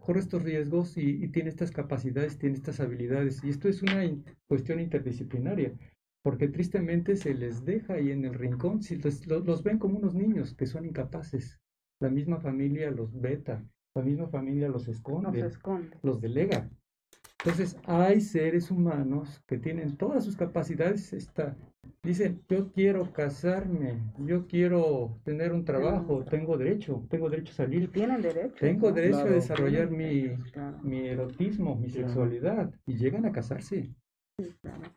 corre estos riesgos y, tiene estas capacidades, tiene estas habilidades. Y esto es una cuestión interdisciplinaria, porque tristemente se les deja ahí en el rincón, si los, los, ven como unos niños que son incapaces. La misma familia los veta, la misma familia los esconde, los, esconde. los delega. Entonces, hay seres humanos que tienen todas sus capacidades. Esta, dicen, yo quiero casarme, yo quiero tener un trabajo, tengo derecho, tengo derecho a salir. Tienen derecho. Tengo derecho a desarrollar mi, mi erotismo, mi sexualidad. Y llegan a casarse.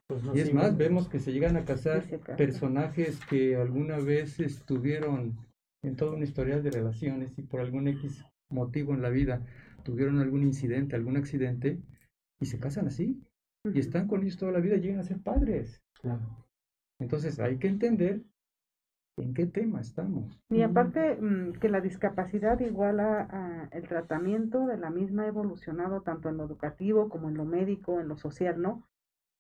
Pues y es más, vemos que se llegan a casar personajes que alguna vez estuvieron en todo un historial de relaciones y por algún X motivo en la vida tuvieron algún incidente, algún accidente y se casan así. y están con ellos toda la vida, llegan a ser padres. Entonces hay que entender en qué tema estamos. Y aparte mm, que la discapacidad igual a, el tratamiento de la misma ha evolucionado tanto en lo educativo como en lo médico, en lo social, ¿no?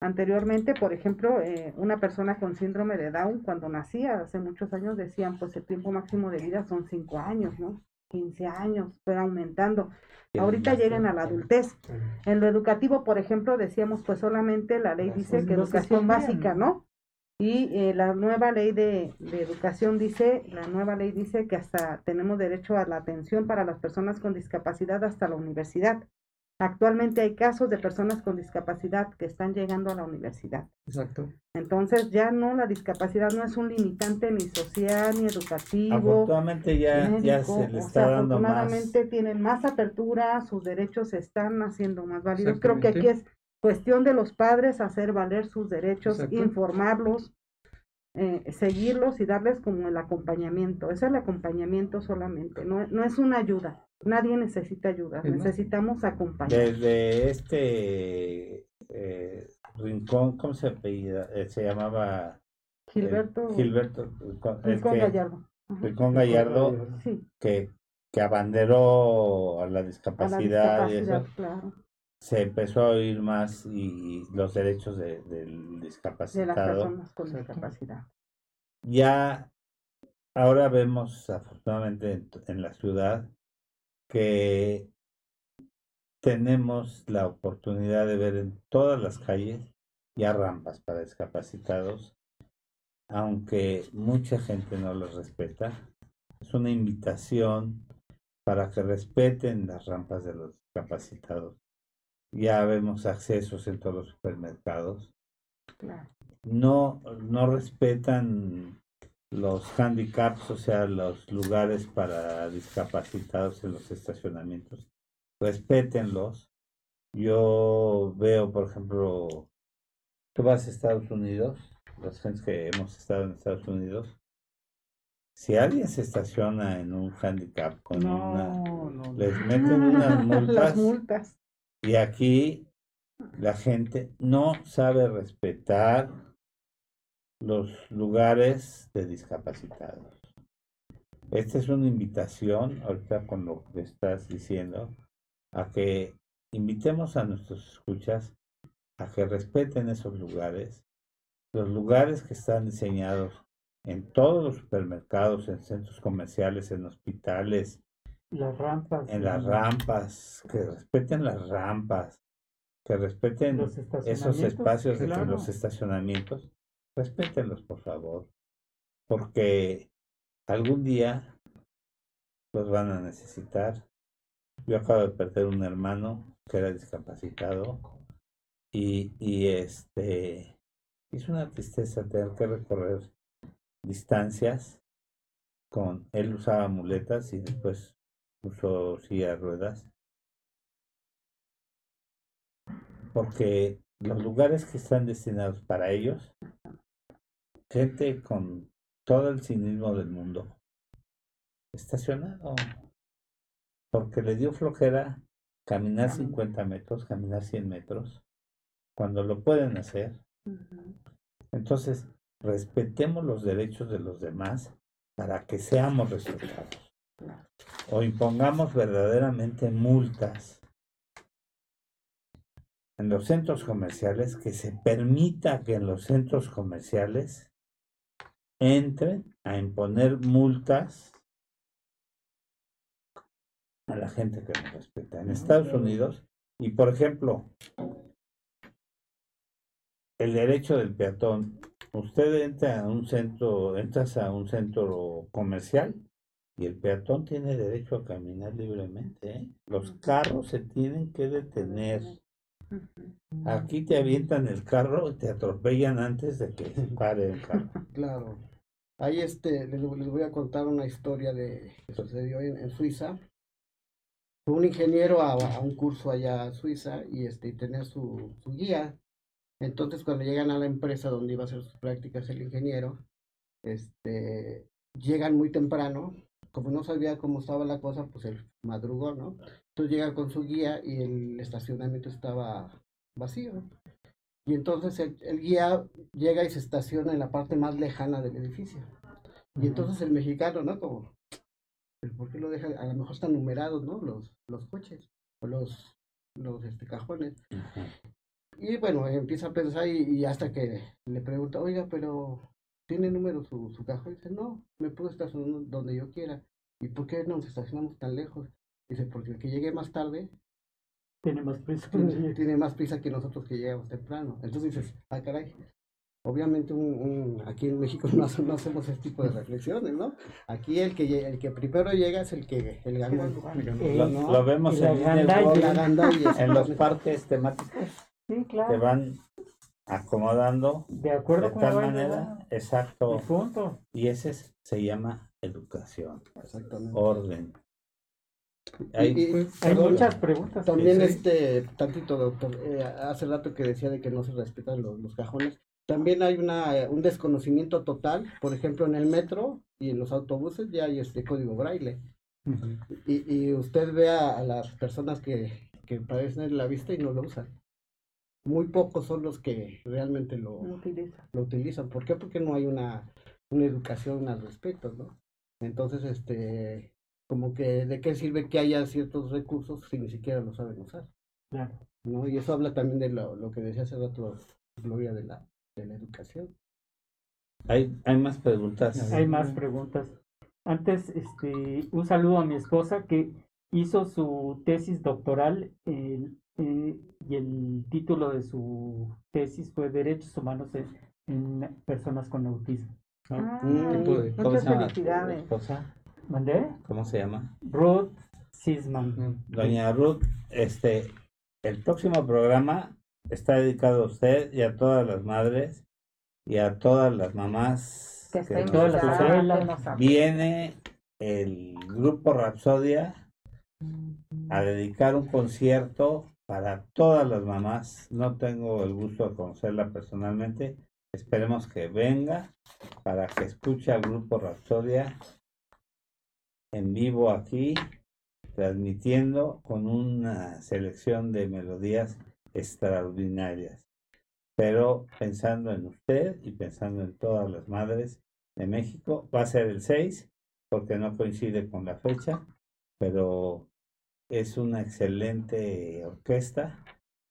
Anteriormente, por ejemplo, eh, una persona con síndrome de Down, cuando nacía hace muchos años, decían, pues el tiempo máximo de vida son 5 años, ¿no? 15 años, fue aumentando. Ahorita llegan a la adultez. En lo educativo, por ejemplo, decíamos, pues solamente la ley dice que educación básica, ¿no? Y eh, la nueva ley de, de, educación dice, la nueva ley dice que hasta tenemos derecho a la atención para las personas con discapacidad hasta la universidad. Actualmente hay casos de personas con discapacidad que están llegando a la universidad. Exacto. Entonces ya no, la discapacidad no es un limitante ni social ni educativo. Afortunadamente ya, ya se le está dando afortunadamente tienen más apertura, sus derechos se están haciendo más válidos. Creo que aquí es cuestión de los padres hacer valer sus derechos, informarlos, eh, seguirlos y darles como el acompañamiento. Es el acompañamiento solamente, no, no es una ayuda. Nadie necesita ayuda, necesitamos acompañar. Desde este eh, rincón, ¿cómo se apellida? Eh, se llamaba Gilberto, Gilberto Rincón Gallardo. Rincón Gallardo, que, que abanderó a la discapacidad, y eso. Se empezó a oír más y los derechos de, del discapacitado. De las personas con discapacidad. Ya ahora vemos, afortunadamente, en la ciudad, que tenemos la oportunidad de ver en todas las calles ya rampas para discapacitados, aunque mucha gente no los respeta. Es una invitación para que respeten las rampas de los discapacitados. Ya vemos accesos en todos los supermercados. No, no respetan los handicaps, o sea, los lugares para discapacitados en los estacionamientos. Respétenlos. Yo veo, por ejemplo, tú vas a Estados Unidos, los gentes que hemos estado en Estados Unidos, si alguien se estaciona en un handicap con una, les meten unas <laughs> multas, multas. Y aquí la gente no sabe respetar los lugares de discapacitados. Esta es una invitación, ahorita con lo que estás diciendo, a que invitemos a nuestros escuchas a que respeten esos lugares, los lugares que están diseñados en todos los supermercados, en centros comerciales, en hospitales, las rampas, en las rampas, que respeten las rampas, que respeten esos espacios de los estacionamientos respétenlos, por favor, porque algún día los van a necesitar. Yo acabo de perder un hermano que era discapacitado y, y este es una tristeza tener que recorrer distancias con él usaba muletas y después usó silla ruedas porque los lugares que están destinados para ellos gente con todo el cinismo del mundo estacionado porque le dio flojera caminar 50 metros, caminar 100 metros, cuando lo pueden hacer. Entonces, respetemos los derechos de los demás para que seamos respetados. O impongamos verdaderamente multas en los centros comerciales, que se permita que en los centros comerciales entren a imponer multas a la gente que no respeta. En Estados Unidos, y por ejemplo, el derecho del peatón, usted entra a un centro, entras a un centro comercial y el peatón tiene derecho a caminar libremente. ¿eh? Los carros se tienen que detener. Aquí te avientan el carro y te atropellan antes de que se <laughs> pare el carro. Claro. Ahí este, les, voy a contar una historia de que sucedió en, Suiza. Un ingeniero a, un curso allá en Suiza y este tenía su, su, guía. Entonces cuando llegan a la empresa donde iba a hacer sus prácticas el ingeniero, este, llegan muy temprano. Como no sabía cómo estaba la cosa, pues él madrugó, ¿no? Entonces llega con su guía y el estacionamiento estaba vacío. Y entonces el, guía llega y se estaciona en la parte más lejana del edificio. Y entonces el mexicano, ¿no? Como, ¿por qué lo deja? A lo mejor están numerados, ¿no? Los, los coches o los, los este, cajones. Y bueno, empieza a pensar y, hasta que le pregunta, oiga, pero ¿tiene número su, su cajón? Y dice, no, me puedo estacionar donde yo quiera. ¿Y por qué nos estacionamos tan lejos? Dice, porque el que llegue más tarde tiene más prisa. Tiene, más prisa que nosotros que llegamos temprano. Entonces dices, ah, caray. Obviamente un, aquí en México <laughs> no, hacemos ese tipo de reflexiones, ¿no? Aquí el que el que primero llega es el que el ganó. Lo, vemos en, en los parques temáticos sí, claro. que van acomodando de acuerdo de tal manera, exacto. Y ese se llama educación, Exactamente. orden. Hay, hay muchas preguntas. También este, tantito doctor, eh, hace rato que decía de que no se respetan los, los cajones. También hay una, un desconocimiento total, por ejemplo en el metro y en los autobuses ya hay este código braille. y, y, usted ve a, las personas que, que padecen la vista y no lo usan. Muy pocos son los que realmente lo, lo utilizan. ¿Por qué? Porque no hay una, una educación al respecto, ¿no? Entonces, este, como que de qué sirve que haya ciertos recursos si ni siquiera lo saben usar. Claro. ¿no? Y eso habla también de lo, lo que decía hace rato Gloria de la, de la educación. Hay, hay más preguntas. Hay más preguntas. Antes, este, un saludo a mi esposa que hizo su tesis doctoral eh, y el título de su tesis fue Derechos Humanos en, Personas con Autismo. Ah, muchas felicidades. ¿Cómo se llama? Ruth Sisman. Doña Ruth, este, el próximo programa está dedicado a usted y a todas las madres y a todas las mamás que, todas las Viene el grupo Rapsodia a dedicar un concierto para todas las mamás. No tengo el gusto de conocerla personalmente. Esperemos que venga para que escuche al grupo Rapsodia en vivo aquí, transmitiendo con una selección de melodías extraordinarias. Pero pensando en usted y pensando en todas las madres de México, va a ser el 6, porque no coincide con la fecha, pero es una excelente orquesta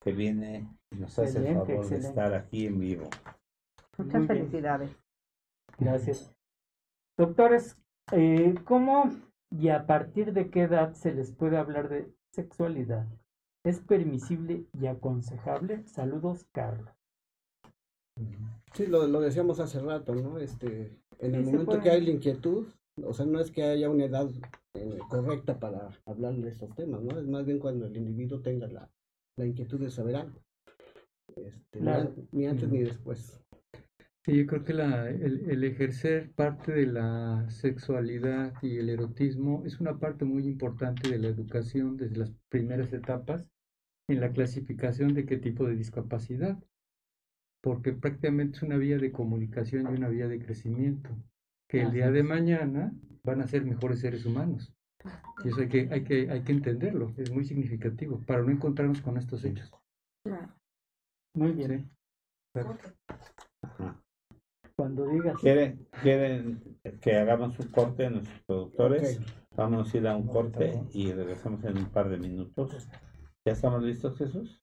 que viene y nos hace el favor de estar aquí en vivo. Muchas felicidades. Gracias. Doctores, eh, ¿cómo y a partir de qué edad se les puede hablar de sexualidad. ¿Es permisible y aconsejable? Saludos, Carlos. Sí, lo, lo decíamos hace rato, ¿no? Este, en el momento que hay la inquietud, o sea, no es que haya una edad eh, correcta para hablar de estos temas, ¿no? Es más bien cuando el individuo tenga la, la inquietud de saber algo. Este, ni, antes ni después. Sí, yo creo que la, el, ejercer parte de la sexualidad y el erotismo es una parte muy importante de la educación desde las primeras etapas en la clasificación de qué tipo de discapacidad, porque prácticamente es una vía de comunicación y una vía de crecimiento, que el día de mañana van a ser mejores seres humanos. Y eso hay que, hay que, hay que entenderlo, es muy significativo, para no encontrarnos con estos hechos. Muy bien. Cuando digas. ¿Quieren, quieren que hagamos un corte en nuestros productores? Vamos a ir a un corte y regresamos en un par de minutos. ¿Ya estamos listos, Jesús?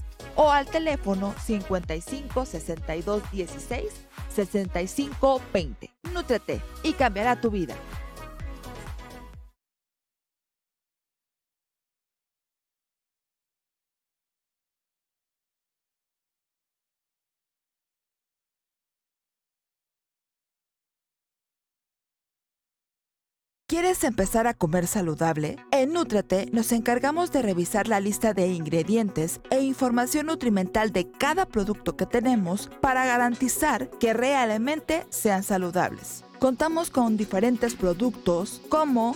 O al teléfono 55 62 16 65 20. Nútrete y cambiará tu vida. ¿Quieres empezar a comer saludable? En Nutrate nos encargamos de revisar la lista de ingredientes e información nutrimental de cada producto que tenemos para garantizar que realmente sean saludables. Contamos con diferentes productos como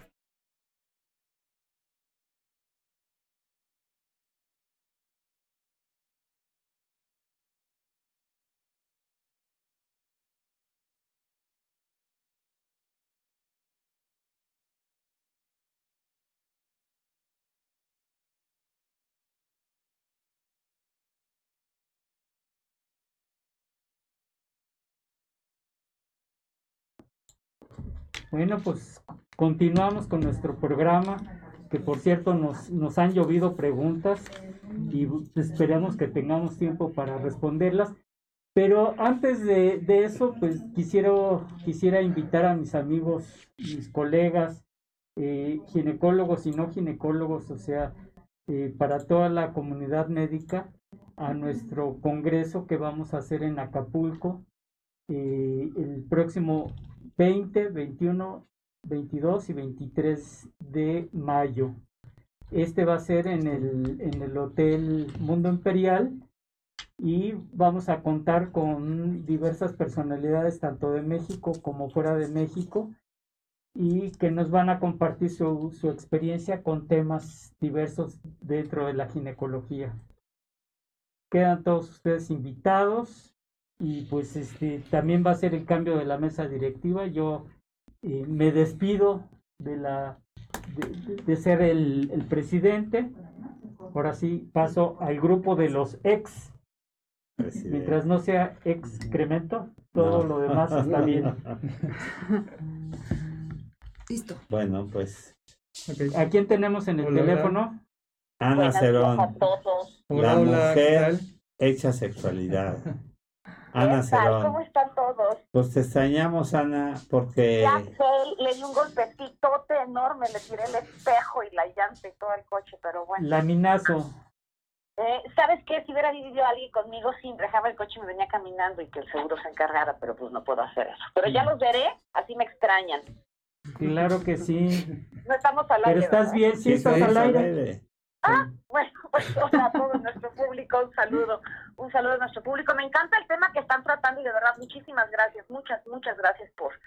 Bueno, pues continuamos con nuestro programa, que por cierto nos, nos han llovido preguntas y esperamos que tengamos tiempo para responderlas. Pero antes de, de eso, pues quisiera, quisiera invitar a mis amigos, mis colegas, eh, ginecólogos y no ginecólogos, o sea, eh, para toda la comunidad médica, a nuestro congreso que vamos a hacer en Acapulco eh, el próximo 20, 21, 22 y 23 de mayo. Este va a ser en el, en el Hotel Mundo Imperial y vamos a contar con diversas personalidades tanto de México como fuera de México y que nos van a compartir su, su experiencia con temas diversos dentro de la ginecología. Quedan todos ustedes invitados y pues este también va a ser el cambio de la mesa directiva. Yo eh, me despido de la de, ser el, el, presidente. Ahora sí paso al grupo de los ex. Mientras no sea excremento, todo lo demás está bien. <laughs> Listo. Bueno, pues. ¿A quién tenemos en el teléfono? Ana Cerón. La mujer hecha sexualidad. <laughs> Ana tal? ¿Cómo están todos? Pues te extrañamos, Ana, porque... Ya sé, le di un golpecitote enorme, le tiré el espejo y la llanta y todo el coche, pero bueno. Laminazo. Eh, ¿Sabes qué? Si hubiera vivido alguien conmigo, sí, dejaba el coche y me venía caminando y que el seguro se encargara, pero pues no puedo hacer eso. Pero ya los veré, así me extrañan. Claro que sí. No estamos al aire. Pero estás bien, sí, estás al aire. Ah, bueno, <laughs> pues a todo nuestro público un saludo, un saludo a nuestro público. Me encanta el tema que están tratando y de verdad muchísimas gracias, muchas, muchas gracias por,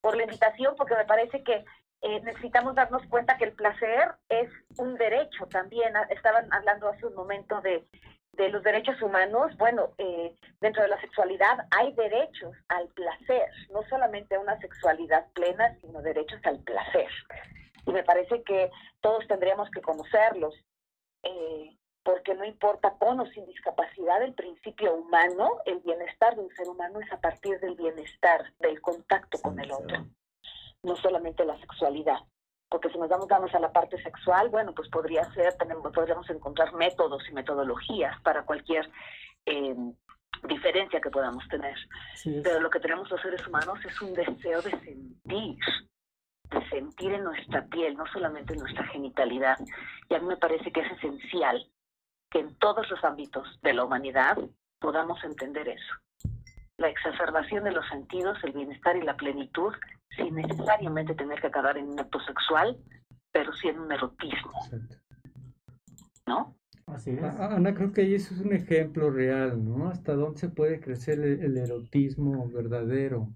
por la invitación, porque me parece que eh, necesitamos darnos cuenta que el placer es un derecho también. Ah, estaban hablando hace un momento de, de los derechos humanos. Bueno, eh, dentro de la sexualidad hay derechos al placer, no solamente a una sexualidad plena, sino derechos al placer. Y me parece que todos tendríamos que conocerlos eh, porque no importa con o sin discapacidad, el principio humano, el bienestar de un ser humano es a partir del bienestar, del contacto con el otro, no solamente la sexualidad. Porque si nos damos, damos a la parte sexual, bueno, pues podría ser, tenemos, podríamos encontrar métodos y metodologías para cualquier eh, diferencia que podamos tener. Pero lo que tenemos los seres humanos es un deseo de sentir, de sentir en nuestra piel, no solamente en nuestra genitalidad. Y a mí me parece que es esencial que en todos los ámbitos de la humanidad podamos entender eso. La exacerbación de los sentidos, el bienestar y la plenitud, sin necesariamente tener que acabar en un acto sexual, pero sí en un erotismo. ¿No? Así es. Ana, creo que ahí eso es un ejemplo real, ¿no? Hasta dónde se puede crecer el erotismo verdadero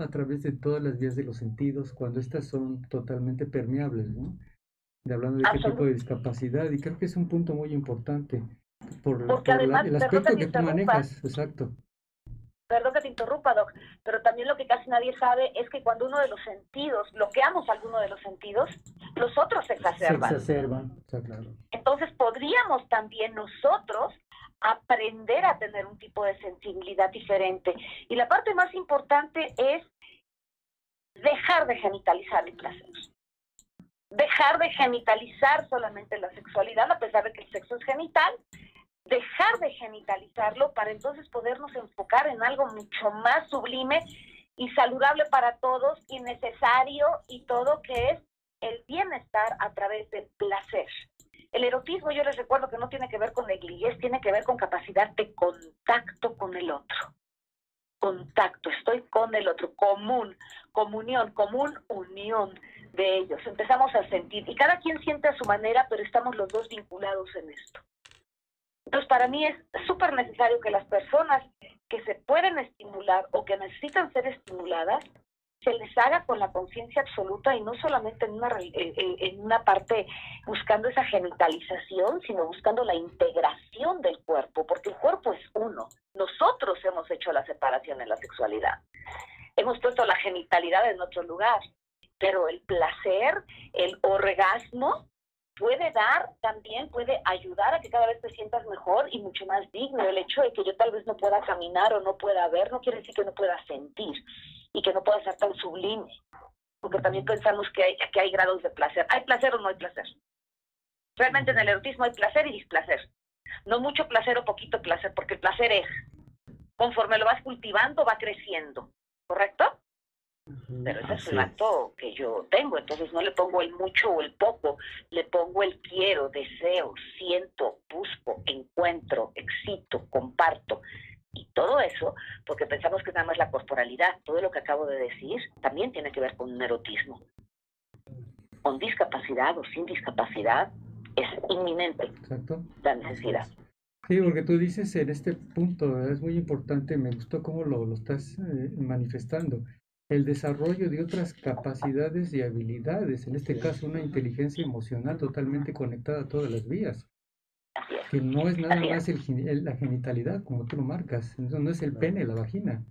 a través de todas las vías de los sentidos cuando estas son totalmente permeables, ¿no? De hablando de qué tipo de discapacidad, y creo que es un punto muy importante por, el aspecto que tú manejas, exacto. perdón que te interrumpa, Doc, pero también lo que casi nadie sabe es que cuando uno de los sentidos, bloqueamos alguno de los sentidos, los otros se exacerban. Se exacerban, claro. Entonces podríamos también nosotros aprender a tener un tipo de sensibilidad diferente. Y la parte más importante es dejar de genitalizar el placer. Dejar de genitalizar solamente la sexualidad, a pesar de que el sexo es genital, dejar de genitalizarlo para entonces podernos enfocar en algo mucho más sublime y saludable para todos y necesario y todo que es el bienestar a través del placer. El erotismo yo les recuerdo que no tiene que ver con negligencia, tiene que ver con capacidad de contacto con el otro. Contacto, estoy con el otro, común, comunión, común unión de ellos. Empezamos a sentir, y cada quien siente a su manera, pero estamos los dos vinculados en esto. Entonces, para mí es súper necesario que las personas que se pueden estimular o que necesitan ser estimuladas, se les haga con la conciencia absoluta y no solamente en una, en una parte buscando esa genitalización, sino buscando la integración del cuerpo, porque el cuerpo es uno. Nosotros hemos hecho la separación en la sexualidad. Hemos puesto la genitalidad en otro lugar, pero el placer, el orgasmo, puede dar también, puede ayudar a que cada vez te sientas mejor y mucho más digno. El hecho de que yo tal vez no pueda caminar o no pueda ver no quiere decir que no pueda sentir y que no pueda ser tan sublime. Porque también pensamos que hay, hay grados de placer. ¿Hay placer o no hay placer? Realmente en el erotismo hay placer y displacer. No mucho placer o poquito placer, porque el placer es, conforme lo vas cultivando, va creciendo. ¿Correcto? Pero ese es el acto que yo tengo, entonces no le pongo el mucho o el poco, le pongo el quiero, deseo, siento, busco, encuentro, excito, comparto. Y todo eso, porque pensamos que nada más la corporalidad, todo lo que acabo de decir, también tiene que ver con un erotismo. Con discapacidad o sin discapacidad, es inminente la necesidad. Sí, porque tú dices en este punto, es muy importante, me gustó cómo lo, lo estás eh, manifestando el desarrollo de otras capacidades y habilidades, en este caso una inteligencia emocional totalmente conectada a todas las vías, que no es nada más el, la genitalidad, como tú lo marcas, no es el pene, la vagina.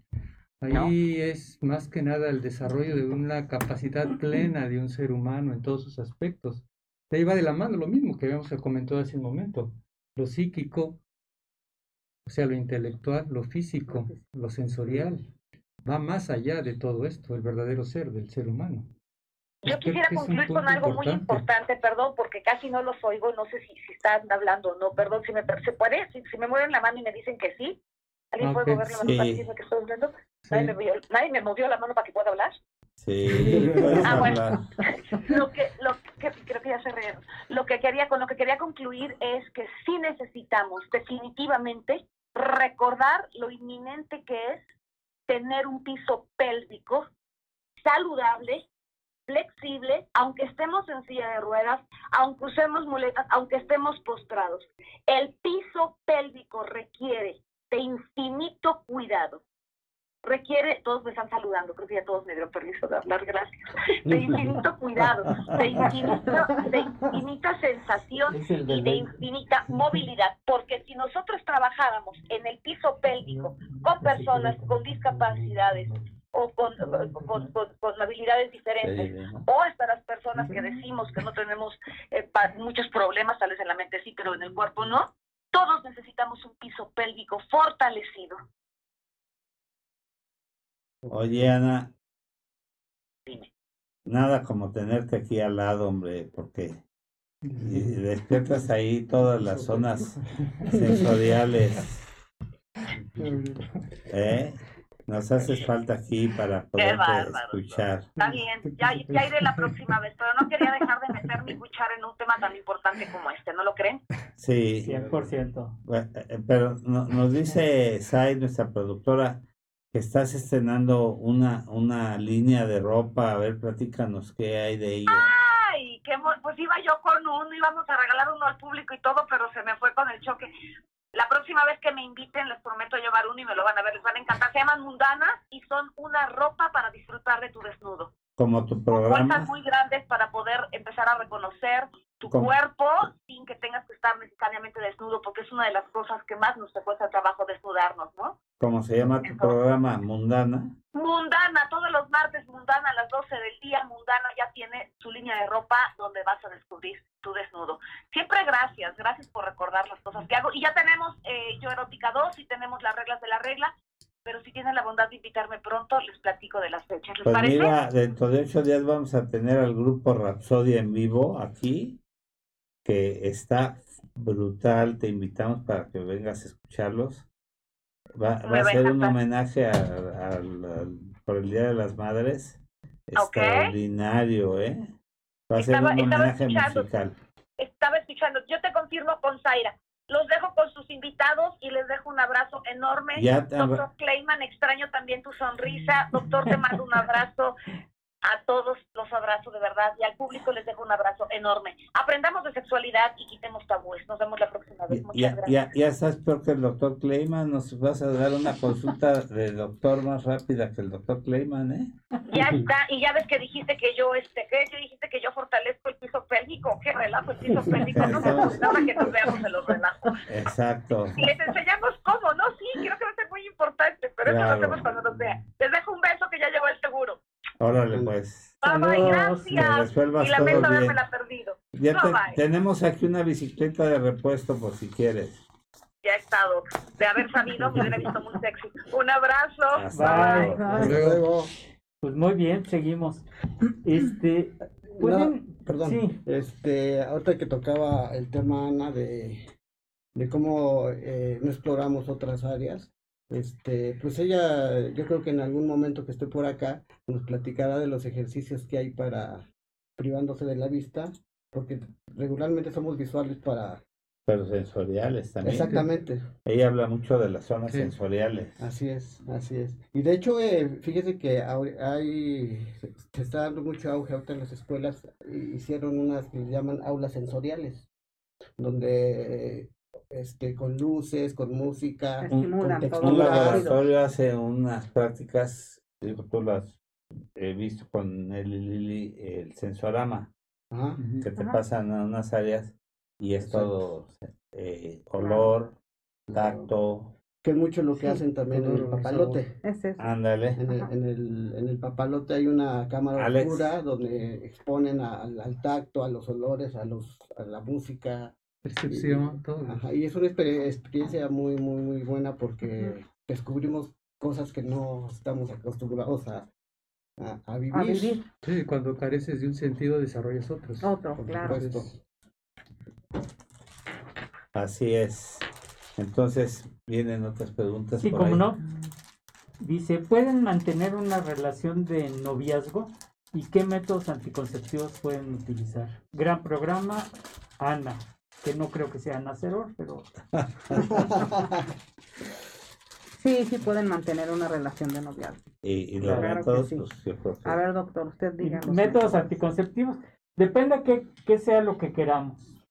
Ahí es más que nada el desarrollo de una capacidad plena de un ser humano en todos sus aspectos. De ahí va de la mano lo mismo que habíamos comentado hace un momento, lo psíquico, o sea, lo intelectual, lo físico, lo sensorial, va más allá de todo esto, el verdadero ser del ser humano. Yo quisiera concluir con algo muy importante, perdón, porque casi no los oigo, no sé si, si están hablando o no, perdón, si me, ¿se puede? Si, me mueven la mano y me dicen que sí, ¿alguien puede mover la mano para decirme que estoy hablando? ¿Nadie, me movió, ¿Nadie, me movió, la mano para que pueda hablar? Sí, <laughs> ah, bueno. <laughs> lo que, lo que, creo que ya se rieron. Lo que quería, con lo que quería concluir es que sí necesitamos definitivamente recordar lo inminente que es tener un piso pélvico saludable, flexible, aunque estemos en silla de ruedas, aunque usemos muletas, aunque estemos postrados. El piso pélvico requiere de infinito cuidado. Requiere, todos me están saludando, creo que ya todos me dieron permiso de hablar, gracias. <laughs> De infinito cuidado, de, de infinita sensación y de infinita movilidad. Porque si nosotros trabajáramos en el piso pélvico con personas con discapacidades o con, con, habilidades diferentes, o hasta las personas que decimos que no tenemos eh, muchos problemas, tal vez en la mente sí, pero en el cuerpo no, todos necesitamos un piso pélvico fortalecido. Oye, Ana, nada como tenerte aquí al lado, hombre, porque <laughs> despiertas ahí todas las zonas sensoriales. ¿Eh? Nos haces falta aquí para poder escuchar. Está bien, ya, ya, iré la próxima vez, pero no quería dejar de meter mi cuchara en un tema tan importante como este, ¿no lo creen? Sí. 100%. Eh, eh, pero nos dice Sai, nuestra productora, estás estrenando una, una línea de ropa. A ver, platícanos qué hay de ella. Ay, que pues iba yo con uno, íbamos a regalar uno al público y todo, pero se me fue con el choque. La próxima vez que me inviten les prometo llevar uno y me lo van a ver, les van a encantar. Se llaman mundanas y son una ropa para disfrutar de tu desnudo. Como tu programa. muy grandes para poder empezar a reconocer tu cuerpo sin que tengas que estar necesariamente desnudo, porque es una de las cosas que más nos cuesta trabajo desnudarnos, ¿no? ¿Cómo se llama tu programa? Mundana. Mundana, todos los martes, Mundana a las 12 del día. Mundana ya tiene su línea de ropa donde vas a descubrir tu desnudo. Siempre gracias, gracias por recordar las cosas que hago. Y ya tenemos eh, Yo Erótica 2 y tenemos las reglas de la regla. Pero si tienen la bondad de invitarme pronto, les platico de las fechas. ¿Les pues Mira, dentro de ocho días vamos a tener al grupo Rapsodia en vivo aquí, que está brutal. Te invitamos para que vengas a escucharlos. Va, a ser un homenaje a, por el Día de las Madres. Extraordinario, ¿eh? Va a ser un homenaje musical. Estaba escuchando. Yo te confirmo con Zaira. Los dejo con sus invitados y les dejo un abrazo enorme. Doctor Clayman, extraño también tu sonrisa. Doctor, te mando un abrazo. <laughs> A todos los abrazo de verdad y al público les dejo un abrazo enorme. Aprendamos de sexualidad y quitemos tabúes. Nos vemos la próxima vez. Muchas ya, gracias. Ya, ya estás peor que el doctor Clayman. Nos vas a dar una consulta de doctor más rápida que el doctor Clayman, ¿eh? Ya <laughs> está. Y ya ves que dijiste que yo, este, ¿qué? ¿Qué dijiste que yo fortalezco el piso pélvico. ¿Qué relajo el piso pélvico? No me ahora que nos veamos en los relajos. Exacto. Y les enseñamos cómo, ¿no? Sí, creo que va a ser muy importante, pero eso lo hacemos cuando nos vea. Les dejo un beso que ya llegó el seguro. Órale, pues. Bye, bye, gracias. y lamento haberme la perdido. Ya tenemos aquí una bicicleta de repuesto por si quieres. Ya he estado. De haber sabido, me hubiera visto muy sexy. Un abrazo. Hasta bye. luego. Pues muy bien, seguimos. Este, ¿pueden? perdón. Sí. Este, ahorita que tocaba el tema, Ana, de, de cómo eh, no exploramos otras áreas. Este, pues ella, yo creo que en algún momento que esté por acá, nos platicará de los ejercicios que hay para privándose de la vista, porque regularmente somos visuales para... Pero sensoriales también. Exactamente. Ella habla mucho de las zonas sensoriales. Así es, así es. Y de hecho, eh, fíjese que hay, se está dando mucho auge ahorita en las escuelas, hicieron unas que llaman aulas sensoriales, donde este, con luces, con música, con textura. Un laboratorio hace unas prácticas, digo, tú las he visto con el, el, sensorama, que te pasan a unas áreas y es todo eh, olor, tacto. Que es mucho lo que hacen también en el papalote. Ándale. En el, en, el, en el papalote hay una cámara oscura donde exponen al, al, tacto, a los olores, a, los, a la música, Percepción, todo. y es una experiencia muy, muy, muy buena porque descubrimos cosas que no estamos acostumbrados a, a, vivir. Sí, cuando careces de un sentido desarrollas otros. Otro, claro. Así es. Entonces, vienen otras preguntas. Sí, como no. Dice, ¿pueden mantener una relación de noviazgo? ¿Y qué métodos anticonceptivos pueden utilizar? Gran programa, Ana que no creo que sea naceror, pero... <laughs> sí, sí pueden mantener una relación de noviazgo. Y, los métodos, pues, A ver, doctor, usted diga. Métodos anticonceptivos. Depende de qué, sea lo que queramos.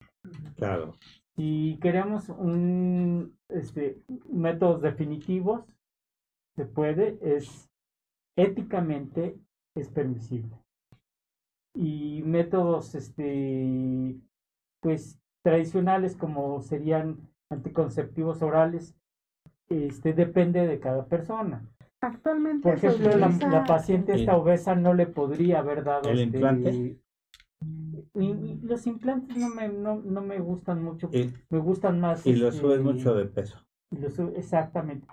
Claro. Si queremos un este, métodos definitivos, se puede, es éticamente es permisible. Y métodos este pues tradicionales como serían anticonceptivos orales, este depende de cada persona. Actualmente, por ejemplo, la, paciente esta obesa no le podría haber dado el este, implante. Y, los implantes no me, no, no me gustan mucho, me gustan más. Y lo subes este, mucho de peso. exactamente.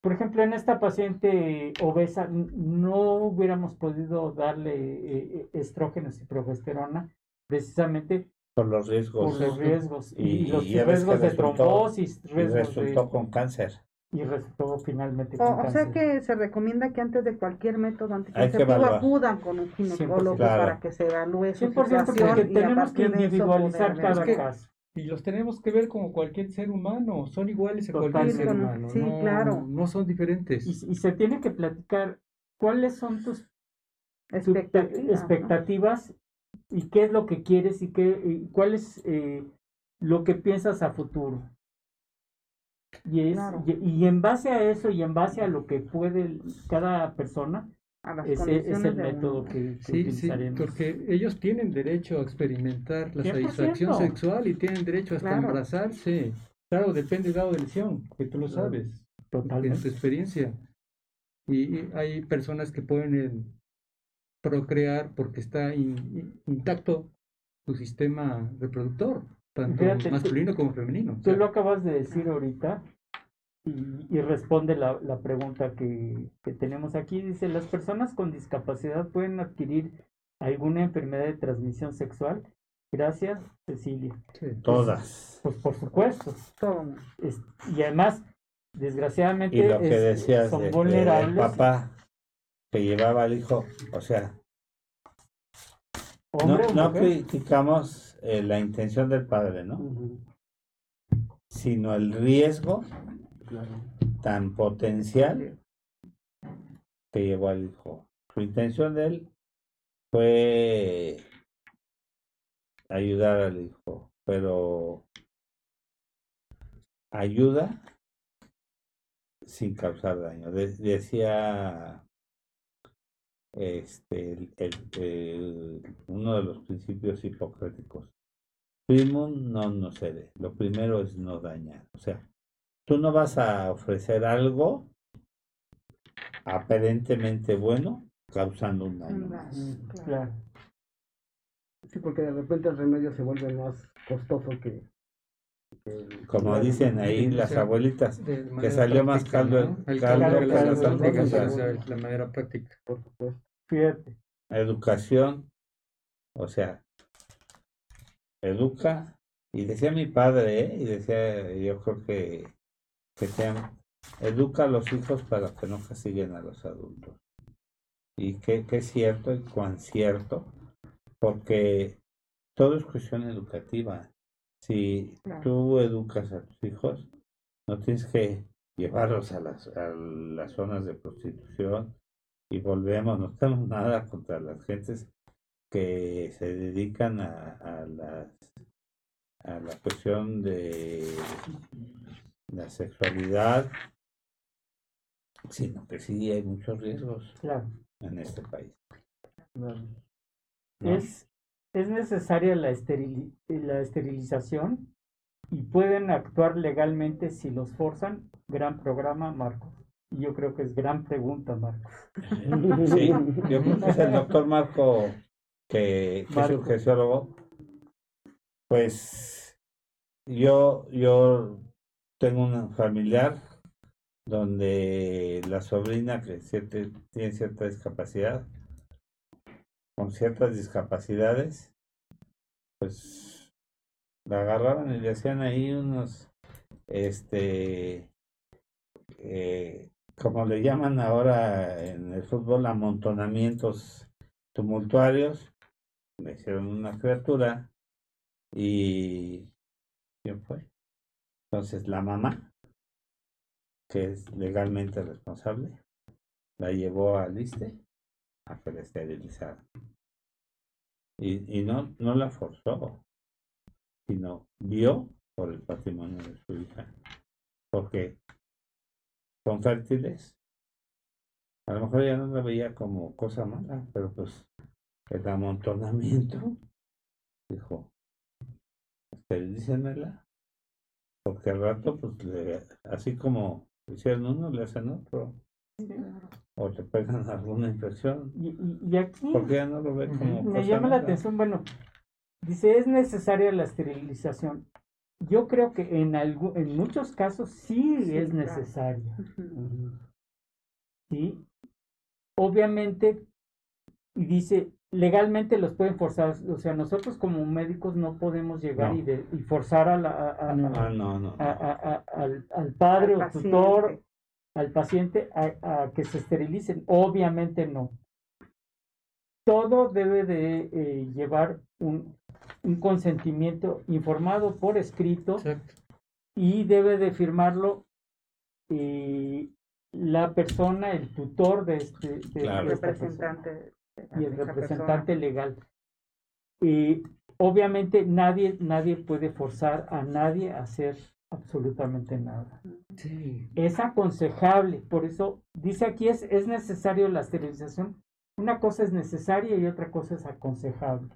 Por ejemplo, en esta paciente obesa no hubiéramos podido darle eh, eh, estrógenos y progesterona precisamente por los riesgos. Por los riesgos. Y, los riesgos de trombosis. Riesgos resultó con cáncer. Y resultó finalmente con cáncer. O sea que se recomienda que antes de cualquier método anticonceptivo acudan con un ginecólogo para que se evalúe su situación. Porque tenemos que individualizar cada caso. Y los tenemos que ver como cualquier ser humano, son iguales a cualquier ser humano. Sí, claro. No son diferentes. Y, y, se tiene que platicar cuáles son tus expectativas, expectativas y qué es lo que quieres y qué, cuál es eh, lo que piensas a futuro. Y, es, y, en base a eso y en base a lo que puede cada persona, ese es el método que, sí, sí, porque ellos tienen derecho a experimentar la satisfacción sexual y tienen derecho hasta claro. embarazarse. Claro, depende de la lesión, que tú lo sabes. en su experiencia. Y, hay personas que pueden procrear porque está intacto su sistema reproductor, tanto masculino como femenino. Tú lo acabas de decir ahorita y, responde la, la pregunta que, que, tenemos aquí. Dice, ¿las personas con discapacidad pueden adquirir alguna enfermedad de transmisión sexual? Gracias, Cecilia. Todas. Pues, por supuesto. y además, desgraciadamente, y lo que decías son vulnerables. papá que llevaba al hijo, o sea, no, criticamos eh, la intención del padre, ¿no? Sino el riesgo tan potencial que llevó al hijo. Su intención de él fue ayudar al hijo, pero ayuda sin causar daño. decía este el, uno de los principios hipocráticos. Primum non nocere. Lo primero es no dañar. O sea, tú no vas a ofrecer algo aparentemente bueno causando un daño. Claro. Sí, porque de repente el remedio se vuelve más costoso que... Como dicen ahí las abuelitas, que salió más caldo el caldo, que la, la manera práctica. Por supuesto. Fíjate. Educación, o sea, educa, y decía mi padre, ¿eh? y decía, yo creo que, que educa a los hijos para que no castiguen a los adultos. Y que, que es cierto y cuán cierto, porque todo es cuestión educativa. Si tú educas a tus hijos, no tienes que llevarlos a las, a las zonas de prostitución y volvemos, no tenemos nada contra las gentes que se dedican a, a, las, a la cuestión de la sexualidad, sino que sí hay muchos riesgos en este país. Es, es necesaria la, la esterilización y pueden actuar legalmente si los forzan. Gran programa, Marcos. Yo creo que es gran pregunta, Marcos. <laughs> Sí, yo creo que es el doctor Marco, que, que es un gesiólogo. Pues yo, yo tengo un familiar donde la sobrina que tiene cierta discapacidad con ciertas discapacidades, pues la agarraban y le hacían ahí unos, este, eh, como le llaman ahora en el fútbol, amontonamientos tumultuarios, le hicieron una criatura y ¿quién fue? Entonces la mamá, que es legalmente responsable, la llevó al ISTE a que la esterilizara. Y, y no, no la forzó, sino vio por el patrimonio de su hija. Porque son fértiles. A lo mejor ya no la veía como cosa mala, pero pues el amontonamiento dijo, esterilícenmela, porque al rato, pues así como hicieron uno, le hacen otro o te pegan alguna infección. Y, aquí porque ya no lo ve como me llama la atención, bueno, dice es necesaria la esterilización. Yo creo que en algo, en muchos casos sí, es necesaria. Sí. Obviamente, y dice, legalmente los pueden forzar, o sea, nosotros como médicos no podemos llegar Y, y, forzar a la, al, padre o tutor al paciente a, que se esterilicen. Obviamente no. Todo debe de eh, llevar un, un, consentimiento informado por escrito y debe de firmarlo eh, la persona, el tutor de este representante y el representante legal. Y obviamente nadie, nadie puede forzar a nadie a hacer absolutamente nada. Es aconsejable, por eso dice aquí es, es necesario la esterilización. Una cosa es necesaria y otra cosa es aconsejable.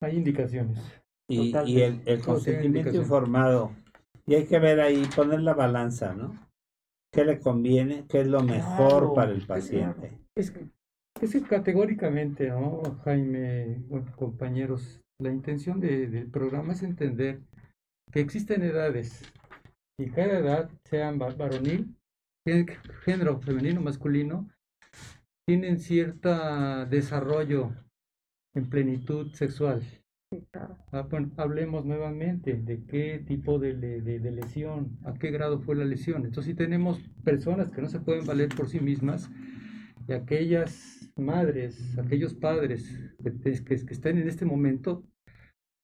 Hay indicaciones. Y, y el, el consentimiento informado Y hay que ver ahí, poner la balanza, ¿no? ¿Qué le conviene? ¿Qué es lo mejor para el paciente? Es que, es que categóricamente, ¿no, Jaime, compañeros? La intención del programa es entender que existen edades y cada edad, sean varonil, género femenino, masculino, tienen cierto desarrollo en plenitud sexual. Ah, hablemos nuevamente de qué tipo de, de, lesión, a qué grado fue la lesión. Entonces, si tenemos personas que no se pueden valer por sí mismas, y aquellas madres, aquellos padres que, que, están en este momento,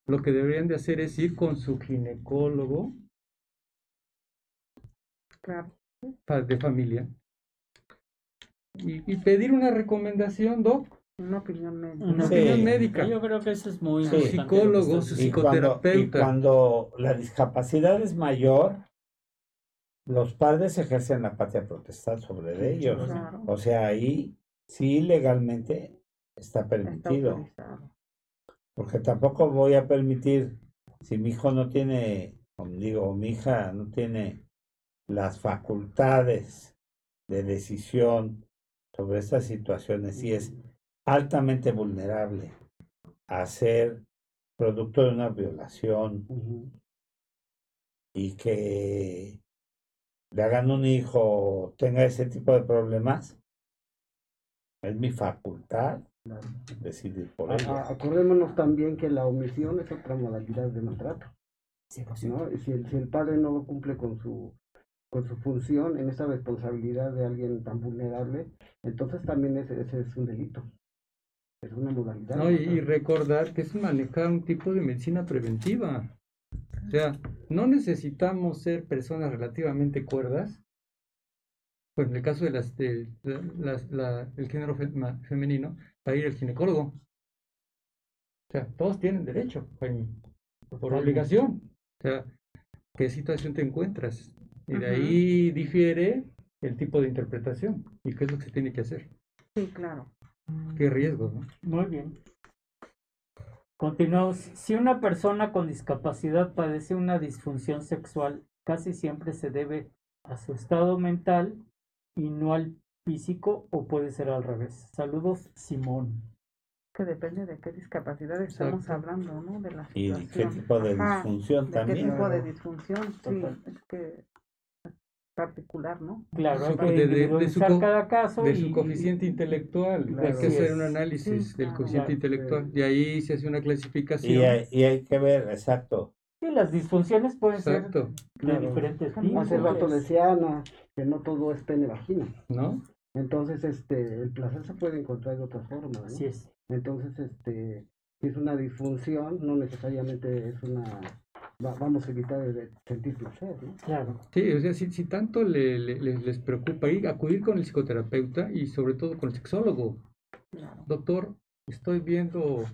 lo que deberían de hacer es ir con su ginecólogo de familia y, pedir una recomendación, Doc. Una opinión médica. Una opinión médica. Yo creo que eso es muy Su psicólogo, su psicoterapeuta. Cuando, la discapacidad es mayor, los padres ejercen la patria protestal sobre ellos. O sea, ahí sí legalmente está permitido. Porque tampoco voy a permitir, si mi hijo no tiene, como digo, mi hija no tiene las facultades de decisión sobre estas situaciones y es altamente vulnerable a ser producto de una violación y que le hagan un hijo tenga ese tipo de problemas, es mi facultad decidir por ello. Acordémonos también que la omisión es otra modalidad de maltrato. ¿no? si, el, si el padre no cumple con su con su función en esa responsabilidad de alguien tan vulnerable, entonces también ese, es un delito. Es una modalidad. No, y, recordar que es manejar un tipo de medicina preventiva. O sea, no necesitamos ser personas relativamente cuerdas. Pues en el caso de las, de, el género femenino, para ir al ginecólogo. O sea, todos tienen derecho, por obligación. O sea, ¿qué situación te encuentras? Y de ahí difiere el tipo de interpretación y qué es lo que se tiene que hacer. Sí, claro. Qué riesgo, ¿no? Muy bien. Continuamos. Si una persona con discapacidad padece una disfunción sexual, casi siempre se debe a su estado mental y no al físico o puede ser al revés. Saludos, Simón. Que depende de qué discapacidad estamos hablando, ¿no? De la y qué tipo de disfunción también. ¿Qué tipo de disfunción? Sí, es que particular, ¿no? Claro, de, su, cada caso. De su coeficiente intelectual. hay que hacer un análisis del coeficiente intelectual. Y ahí se hace una clasificación. Y hay, y hay que ver, exacto. Sí, las disfunciones pueden ser de diferentes tipos. Hace rato decía Ana que no todo es pene vagina. ¿No? Entonces, este, el placer se puede encontrar de otra forma. ¿no? Así es. Entonces, este, si es una disfunción, no necesariamente es una vamos a evitar de sentir placer, ¿no? Claro. Sí, o sea, si, si tanto le, les preocupa ir, acudir con el psicoterapeuta y sobre todo con el sexólogo. Doctor, estoy viendo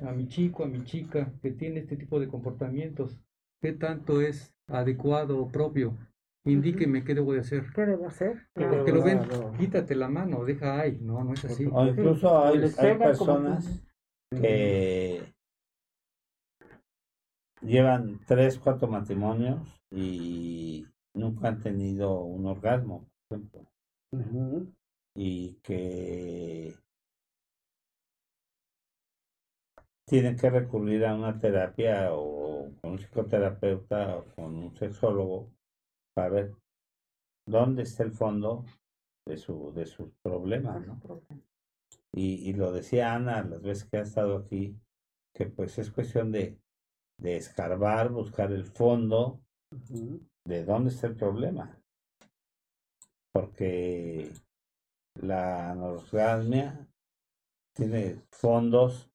a mi chico, a mi chica que tiene este tipo de comportamientos. ¿Qué tanto es adecuado o propio? Indíqueme qué debo de hacer. ¿Qué debo hacer? Porque lo ven, quítate la mano, deja ahí. No, no es así. O incluso hay, hay personas que llevan tres, cuatro matrimonios y nunca han tenido un orgasmo, por ejemplo. Y que tienen que recurrir a una terapia o con un psicoterapeuta o con un sexólogo para ver dónde está el fondo de su de sus problemas, ¿no? Y, y lo decía Ana las veces que ha estado aquí, que pues es cuestión de de escarbar, buscar el fondo de dónde está el problema. Porque la anorgasmia tiene fondos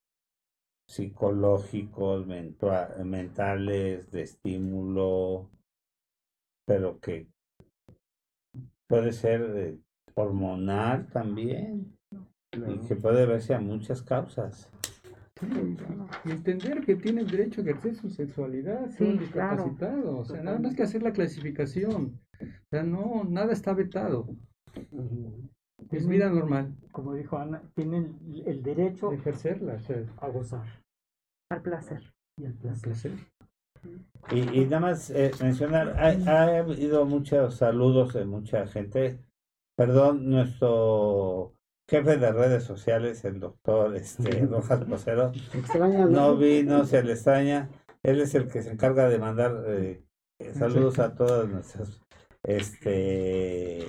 psicológicos, mentales, de estímulo, pero que puede ser eh, hormonal también y que puede verse a muchas causas. Y entender que tienen derecho a ejercer su sexualidad, son discapacitados, o sea, nada más que hacer la clasificación, o sea, no, nada está vetado. Es vida normal. Como dijo Ana, tienen el derecho de ejercerla, a gozar. Al placer. Y al placer. Y, nada más eh, mencionar, ha, habido muchos saludos de mucha gente. Perdón, nuestro jefe de redes sociales, el doctor este, Rojas Posero, no vino, se le extraña. Él es el que se encarga de mandar eh, saludos a todas nuestras, este,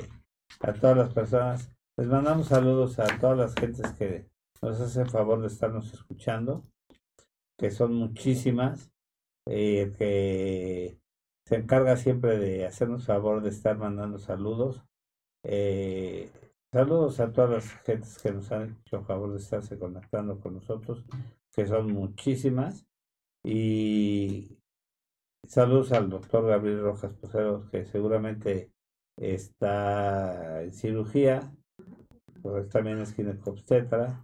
a todas las personas. Les mandamos saludos a todas las gentes que nos hacen favor de estarnos escuchando, que son muchísimas, eh, que se encarga siempre de hacernos favor de estar mandando saludos. Eh, saludos a todas las gentes que nos han hecho favor de estarse conectando con nosotros, que son muchísimas. Y saludos al doctor Gabriel Rojas Poseros, que seguramente está en cirugía, pues también es ginecobstetra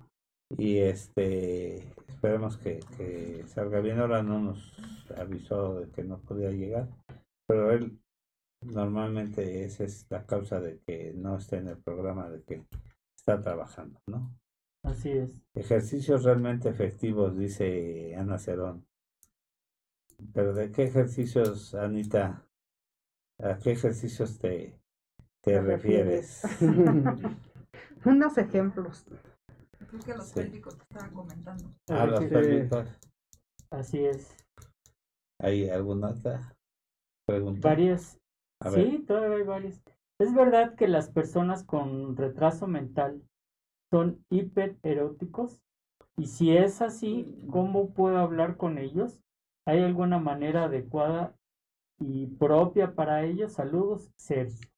y este esperemos que, que, salga bien. Ahora no nos avisó de que no podía llegar, pero él normalmente esa es la causa de que no esté en el programa, de que está trabajando, ¿no? Así es. Ejercicios realmente efectivos, dice Ana Cerón. Pero ¿de qué ejercicios, Anita? ¿A qué ejercicios te, te refieres? <laughs> Unos ejemplos. Creo que los pélvicos te estaban comentando. Ah, los pélvicos. Así es. ¿Hay alguna otra pregunta? Varias. sí, todavía hay varias. Es verdad que las personas con retraso mental son hipereróticos. Y si es así, ¿cómo puedo hablar con ellos? ¿Hay alguna manera adecuada y propia para ellos? Saludos, Sergio.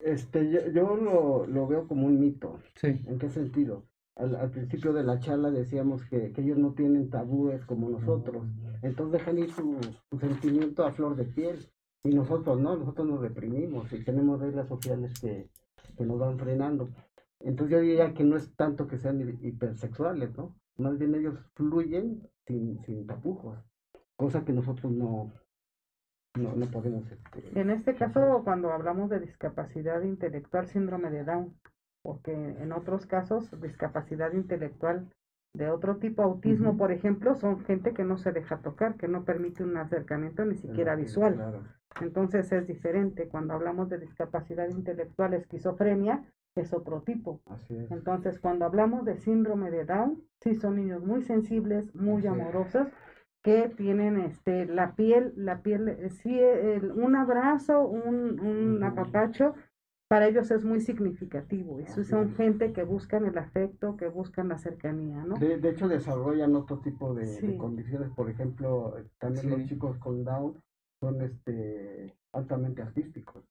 Este, yo, yo lo, lo, veo como un mito. Sí. ¿En qué sentido? Al, al principio de la charla decíamos que, que, ellos no tienen tabúes como nosotros. Entonces dejan ir su, su, sentimiento a flor de piel. Y nosotros no, nosotros nos reprimimos y tenemos reglas sociales que, que nos van frenando. Entonces yo diría que no es tanto que sean hipersexuales, ¿no? Más bien ellos fluyen sin, sin tapujos, cosa que nosotros no, no, no podemos. Este, en este caso, cuando hablamos de discapacidad intelectual, síndrome de Down, porque en otros casos, discapacidad intelectual de otro tipo, autismo, por ejemplo, son gente que no se deja tocar, que no permite un acercamiento ni siquiera visual. Entonces es diferente. Cuando hablamos de discapacidad intelectual, esquizofrenia, es otro tipo. Entonces, cuando hablamos de síndrome de Down, sí son niños muy sensibles, muy amorosos que tienen este la piel, la piel, sí, el, un abrazo, un, un apapacho, para ellos es muy significativo. Y son gente que buscan el afecto, que buscan la cercanía, ¿no? De, de hecho, desarrollan otro tipo de, condiciones. Por ejemplo, también los chicos con Down son este altamente artísticos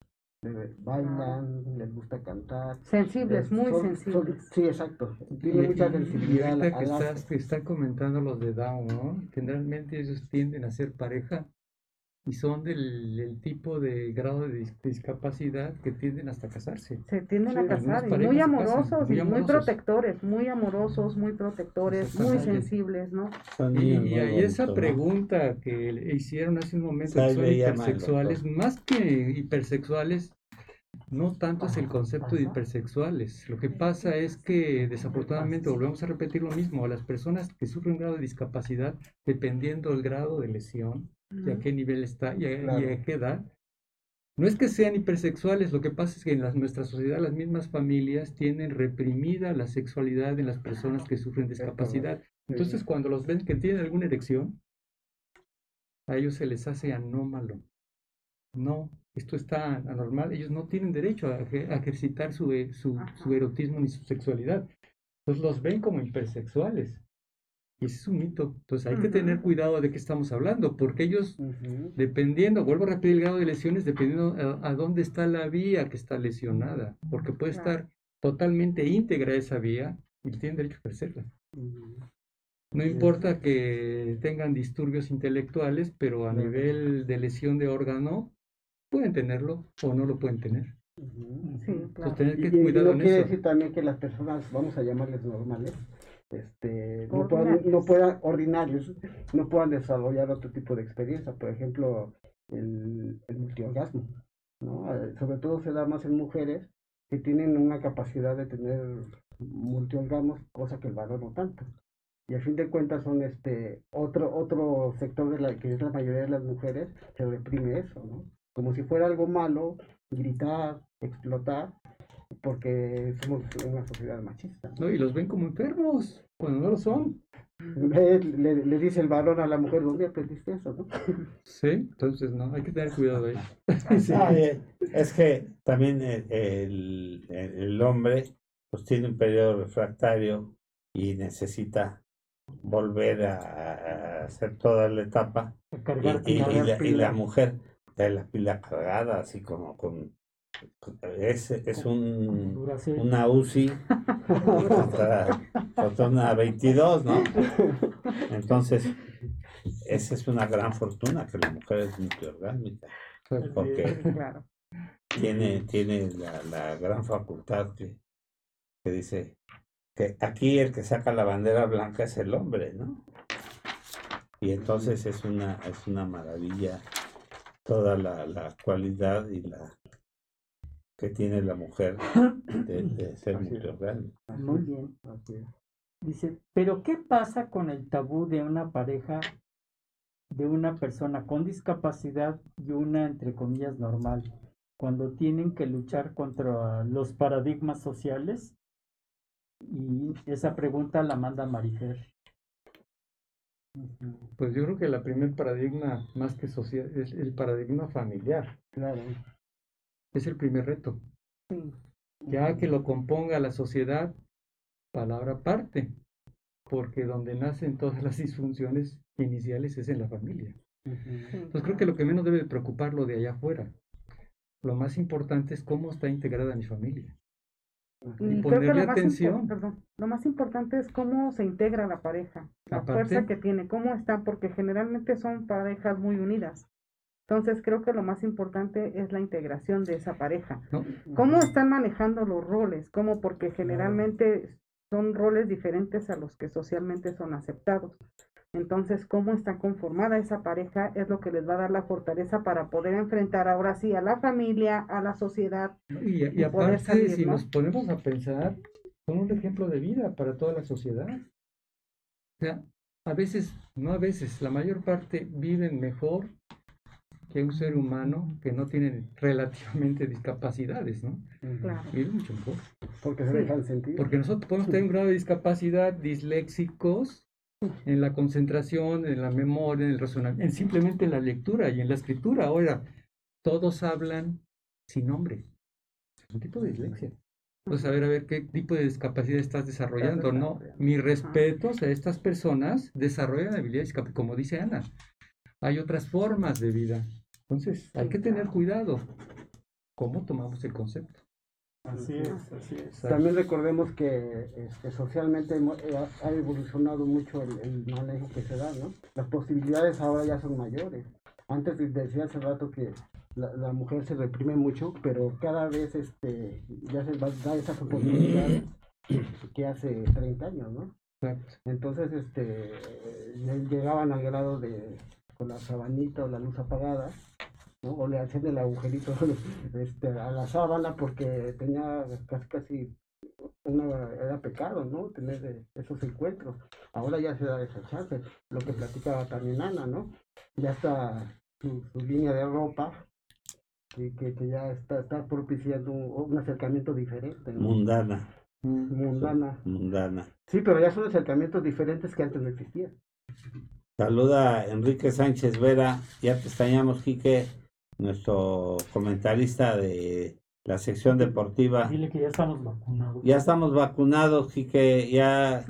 bailan, les gusta cantar. Sensibles, muy sensibles. sí, exacto. Tiene mucha sensibilidad. que estás, que están comentando los de Down, ¿no? Generalmente ellos tienden a ser pareja y son del, tipo de grado de discapacidad que tienden hasta casarse. Se tienden a casar, y muy amorosos y muy protectores, muy amorosos, muy protectores, muy sensibles, ¿no? Y, ahí esa pregunta que hicieron hace un momento, son hipersexuales, más que hipersexuales, no tanto es el concepto de hipersexuales. Lo que pasa es que desafortunadamente volvemos a repetir lo mismo. A las personas que sufren un grado de discapacidad, dependiendo del grado de lesión, y a qué nivel está y a, qué edad. No es que sean hipersexuales, lo que pasa es que en nuestra sociedad las mismas familias tienen reprimida la sexualidad de las personas que sufren discapacidad. Entonces cuando los ven que tienen alguna erección, a ellos se les hace anómalo. No, esto está anormal. Ellos no tienen derecho a, ejercitar su, eh, su, su erotismo ni su sexualidad. Entonces los ven como hipersexuales. Y ese es un mito. Entonces hay que tener cuidado de qué estamos hablando, porque ellos, dependiendo, vuelvo a repetir el grado de lesiones, dependiendo a, dónde está la vía que está lesionada, porque puede estar totalmente íntegra esa vía y tienen derecho a ejercerla. No importa que tengan disturbios intelectuales, pero a nivel de lesión de órgano, pueden tenerlo o no lo pueden tener. Entonces tener que cuidado no quiere decir también que las personas, vamos a llamarles normales, este, no, puedan, no puedan, ordinarios, no puedan desarrollar otro tipo de experiencia, por ejemplo, el, el multiorgasmo, ¿no? Eh, sobre todo se da más en mujeres que tienen una capacidad de tener multiorgasmos, cosa que el varón no tanto. y a fin de cuentas son este otro otro sector de la que es la mayoría de las mujeres se reprime eso no como si fuera algo malo gritar explotar porque somos una sociedad machista. No y los ven como enfermos cuando no lo son. Le, le, dice el varón a la mujer dónde aprendiste eso no <laughs> sí entonces no hay que tener cuidado ahí. Ah, <laughs> eh, es que también el, el hombre pues tiene un periodo refractario y necesita volver a, hacer toda la etapa y, la, mujer de la pila cargada así como con es, es un, una UCI contra, una 22, ¿no? Entonces, esa es una gran fortuna que la mujer es multiorgánica, porque tiene, tiene la, la gran facultad que, que dice, que aquí el que saca la bandera blanca es el hombre, ¿no? Y entonces es una, es una maravilla toda la, la cualidad y la que tiene la mujer de, <coughs> ser real. Muy bien. Dice, pero ¿qué pasa con el tabú de una pareja, de una persona con discapacidad y una, entre comillas, normal, cuando tienen que luchar contra los paradigmas sociales y esa pregunta la manda Marifer. Pues yo creo que el primer paradigma, más que social, es el paradigma familiar. Claro. Es el primer reto. Ya que lo componga la sociedad, palabra aparte, porque donde nacen todas <laughs> las disfunciones iniciales es en la familia. Entonces creo que lo que menos debe preocuparlo de allá afuera. Lo más importante es cómo está integrada mi familia. Y creo que lo atención. Más lo más importante es cómo se integra la pareja, la fuerza que tiene, cómo está, porque generalmente son parejas muy unidas. Entonces creo que lo más importante es la integración de esa pareja. ¿Cómo están manejando los roles? ¿Cómo? Porque generalmente son roles diferentes a los que socialmente son aceptados. Entonces, cómo está conformada esa pareja es lo que les va a dar la fortaleza para poder enfrentar ahora sí a la familia, a la sociedad. Y, aparte, si nos ponemos a pensar, son un ejemplo de vida para toda la sociedad. O sea, a veces, no a veces, la mayor parte viven mejor que un ser humano que no tiene relativamente discapacidades, ¿no? Claro. Viven mucho mejor. Porque se dejan sentir. Porque nosotros podemos tener un grado de discapacidad disléxicos en la concentración, en la memoria, en el razonamiento, en simplemente la lectura y en la escritura. Ahora, todos hablan sin nombre. Es un tipo de dislexia. Entonces, a ver, a ver qué tipo de discapacidad estás desarrollando, ¿no? Mis respetos a estas personas desarrollan habilidades, como dice Ana. Hay otras formas de vida. Entonces, hay que tener cuidado. ¿Cómo tomamos el concepto? Así es, así es. También recordemos que este, socialmente eh, ha evolucionado mucho el, manejo que se da, ¿no? Las posibilidades ahora ya son mayores. Antes decía hace rato que la, mujer se reprime mucho, pero cada vez este, ya se va, da esas oportunidades que hace 30 años, ¿no? Entonces, este, llegaban al grado de con la sabanita o la luz apagada o le hacían el agujerito <laughs> este, a la sábana porque tenía casi casi una, era pecado, ¿no? Tener esos encuentros. Ahora ya se da esa chance. Lo que platicaba también Ana, ¿no? Ya está su, línea de ropa y que, ya está, está propiciando un, acercamiento diferente. Mundana. Mundana. Mundana. Sí, pero ya son acercamientos diferentes que antes no existían. Saluda Enrique Sánchez Vera. Ya te extrañamos, Quique nuestro comentarista de la sección deportiva. Dile que ya estamos vacunados. Ya estamos vacunados y que ya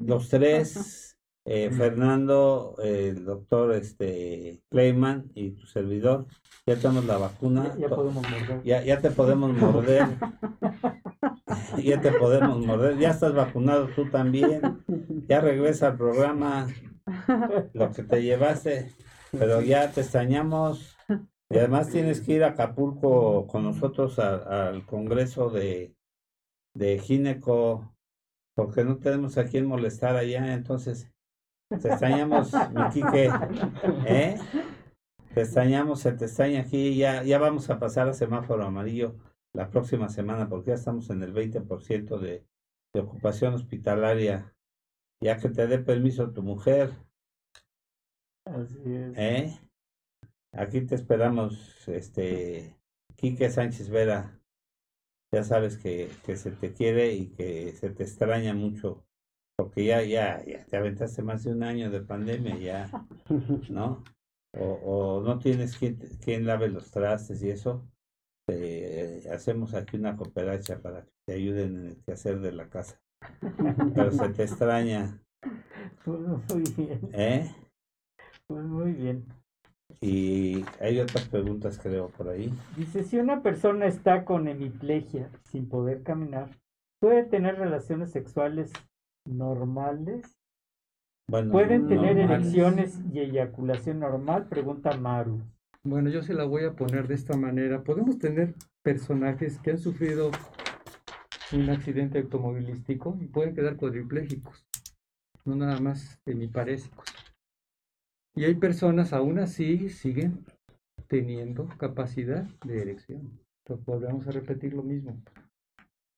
los tres, eh, Fernando, el doctor este, Clayman y tu servidor, ya tenemos la vacuna. Ya, podemos morder. Ya, ya te podemos morder. <laughs> ya te podemos morder. Ya estás vacunado tú también. Ya regresa al programa. Lo que te llevaste. Pero ya te extrañamos. Y además tienes que ir a Acapulco con nosotros al Congreso de, de Gineco, porque no tenemos a quien molestar allá, entonces te extrañamos, mi Quique, ¿eh? Te extrañamos, se te extraña aquí, ya, ya vamos a pasar a semáforo amarillo la próxima semana, porque ya estamos en el 20% de, de ocupación hospitalaria ya que te dé permiso tu mujer. Así es. ¿Eh? Aquí te esperamos, este, Quique Sánchez Vera. Ya sabes que, que se te quiere y que se te extraña mucho, porque ya, ya, ya te aventaste más de un año de pandemia, ya, ¿no? O, o no tienes quien, quien lave los trastes y eso. hacemos aquí una cooperacha para que te ayuden en el quehacer de la casa. Pero se te extraña. Pues muy bien. ¿Eh? Pues muy bien. Y hay otras preguntas, creo, por ahí. Dice, si una persona está con hemiplegia sin poder caminar, ¿puede tener relaciones sexuales normales? Bueno, ¿Pueden tener erecciones y eyaculación normal? Pregunta Maru. Bueno, yo se la voy a poner de esta manera. Podemos tener personajes que han sufrido un accidente automovilístico y pueden quedar cuadriplégicos, no nada más hemiparésicos. Y hay personas aún así siguen teniendo capacidad de erección. Entonces volvemos a repetir lo mismo.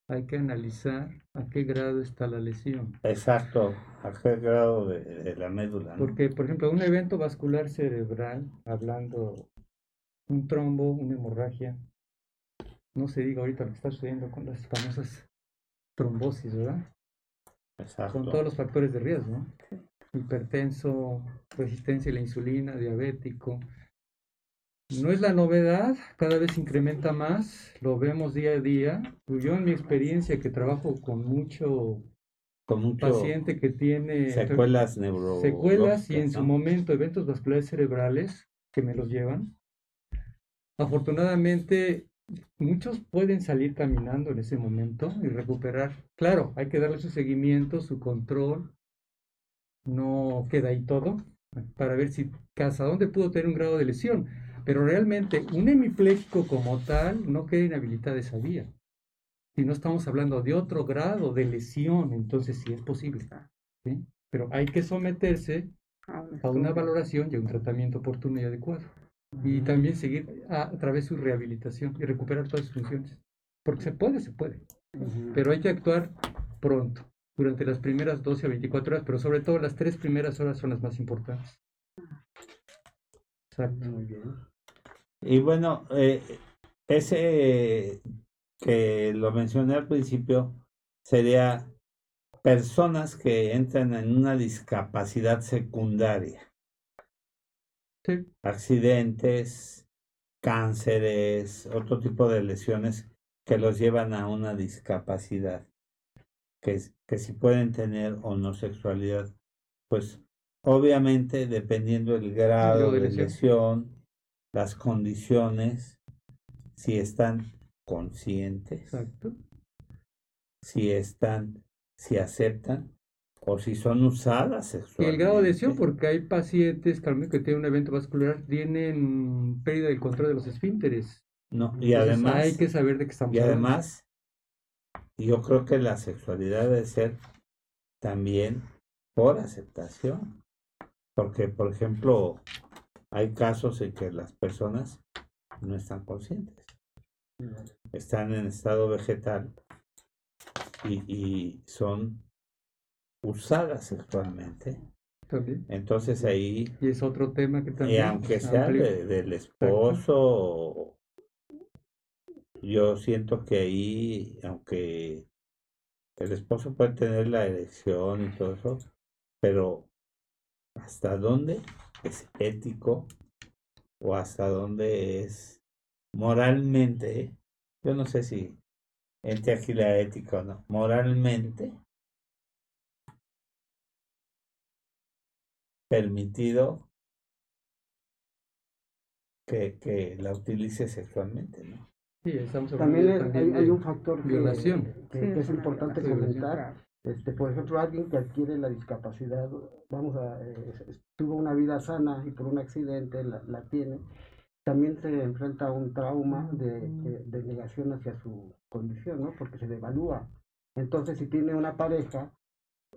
Hay que analizar a qué grado está la lesión. Exacto, a qué grado de, la médula. Porque, por ejemplo, un evento vascular cerebral, hablando un trombo, una hemorragia, no se diga ahorita lo que está sucediendo con las famosas trombosis, ¿verdad? Exacto. Con todos los factores de riesgo, ¿no? hipertenso, resistencia a la insulina, diabético. No es la novedad, cada vez incrementa más, lo vemos día a día. Yo en mi experiencia que trabajo con mucho, con mucho paciente que tiene secuelas neuro secuelas y en su momento eventos vasculares cerebrales que me los llevan. Afortunadamente muchos pueden salir caminando en ese momento y recuperar. Claro, hay que darle su seguimiento, su control, no queda ahí todo, para ver si hasta dónde pudo tener un grado de lesión. Pero realmente un hemipléjico como tal no queda inhabilitada esa vía. Si no estamos hablando de otro grado de lesión, entonces sí es posible. Pero hay que someterse a una valoración y a un tratamiento oportuno y adecuado. Y también seguir a, través de su rehabilitación y recuperar todas sus funciones. Porque se puede, se puede. Pero hay que actuar pronto durante las primeras 12 a 24 horas, pero sobre todo las tres primeras horas son las más importantes. Exacto. Muy bien. Y bueno, eh, ese que lo mencioné al principio sería personas que entran en una discapacidad secundaria. Sí. Accidentes, cánceres, otro tipo de lesiones que los llevan a una discapacidad que, que si pueden tener o no sexualidad, pues obviamente dependiendo del grado de lesión, las condiciones, si están conscientes, si están, si aceptan o si son usadas sexualmente. Y el grado de lesión, porque hay pacientes que que tienen un evento vascular tienen pérdida del control de los esfínteres. No, y además hay que saber de qué estamos y además yo creo que la sexualidad debe ser también por aceptación. Porque, por ejemplo, hay casos en que las personas no están conscientes. Están en estado vegetal y, son usadas sexualmente. Entonces ahí... Y es otro tema que también... Y aunque sea del esposo yo siento que ahí, aunque el esposo puede tener la elección y todo eso, pero ¿hasta dónde es ético o hasta dónde es moralmente? Yo no sé si entre aquí la ética o no, moralmente permitido que, que la utilice sexualmente, ¿no? Sí, estamos también, hay, un factor que, que, es importante comentar. Este, por ejemplo, alguien que adquiere la discapacidad, vamos a, eh, tuvo una vida sana y por un accidente la, la tiene, también se enfrenta a un trauma de, de, negación hacia su condición, ¿no? Porque se devalúa. Entonces, si tiene una pareja,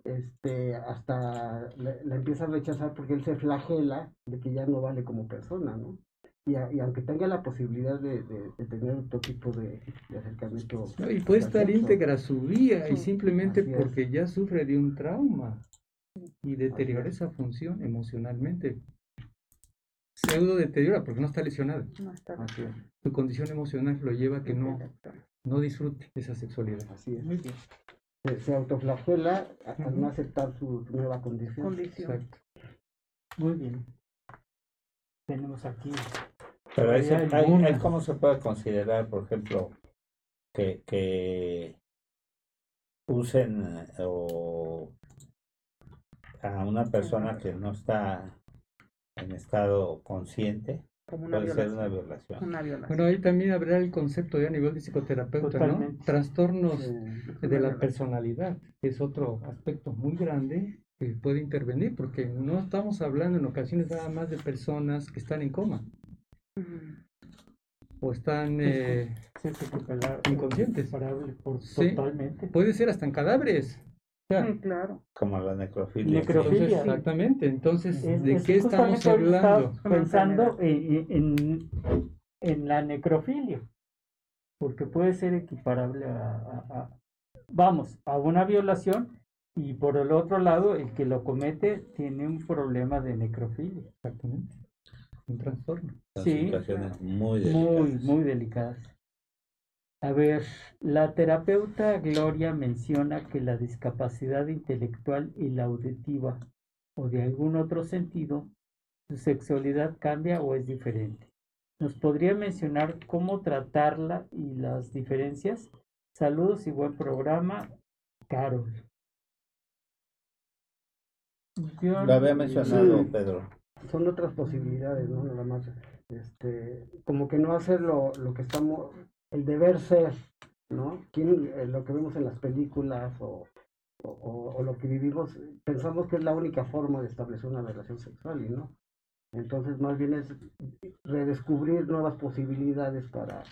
este, hasta la empieza a rechazar porque él se flagela de que ya no vale como persona, ¿no? y, aunque tenga la posibilidad de, tener otro tipo de, acercamiento. y puede estar íntegra su vida y simplemente porque ya sufre de un trauma. y deteriora esa función emocionalmente. Pseudo deteriora porque no está lesionada. Su condición emocional lo lleva a que no, no disfrute esa sexualidad. Así es. Muy bien. Se, autoflagela al no aceptar su nueva condición. Exacto. Muy bien. Tenemos aquí. Pero hay, cómo se puede considerar, por ejemplo, que, que usen o a una persona que no está en estado consciente puede ser una violación. Bueno, ahí también habrá el concepto de a nivel de psicoterapeuta, ¿no? Trastornos de la personalidad, que es otro aspecto muy grande que puede intervenir, porque no estamos hablando en ocasiones nada más de personas que están en coma. O están eh, inconscientes. Por, totalmente. Puede ser hasta en cadáveres claro. Como la necrofilia. exactamente. Entonces, ¿de qué estamos hablando? Pensando en, en, la necrofilia, porque puede ser equiparable a, vamos, a una violación y por el otro lado, el que lo comete tiene un problema de necrofilia. Exactamente. Un trastorno. sí. muy Muy, muy delicadas. A ver, la terapeuta Gloria menciona que la discapacidad intelectual y la auditiva o de algún otro sentido, su sexualidad cambia o es diferente. ¿Nos podría mencionar cómo tratarla y las diferencias? Saludos y buen programa, Carol. Lo había mencionado Pedro. Son otras posibilidades, ¿no? Nada más. Este, como que no hacer lo, lo que estamos el deber ser, ¿no? ¿Quién, eh, lo que vemos en las películas o, o, lo que vivimos, pensamos que es la única forma de establecer una relación sexual y no. Entonces más bien es redescubrir nuevas posibilidades para,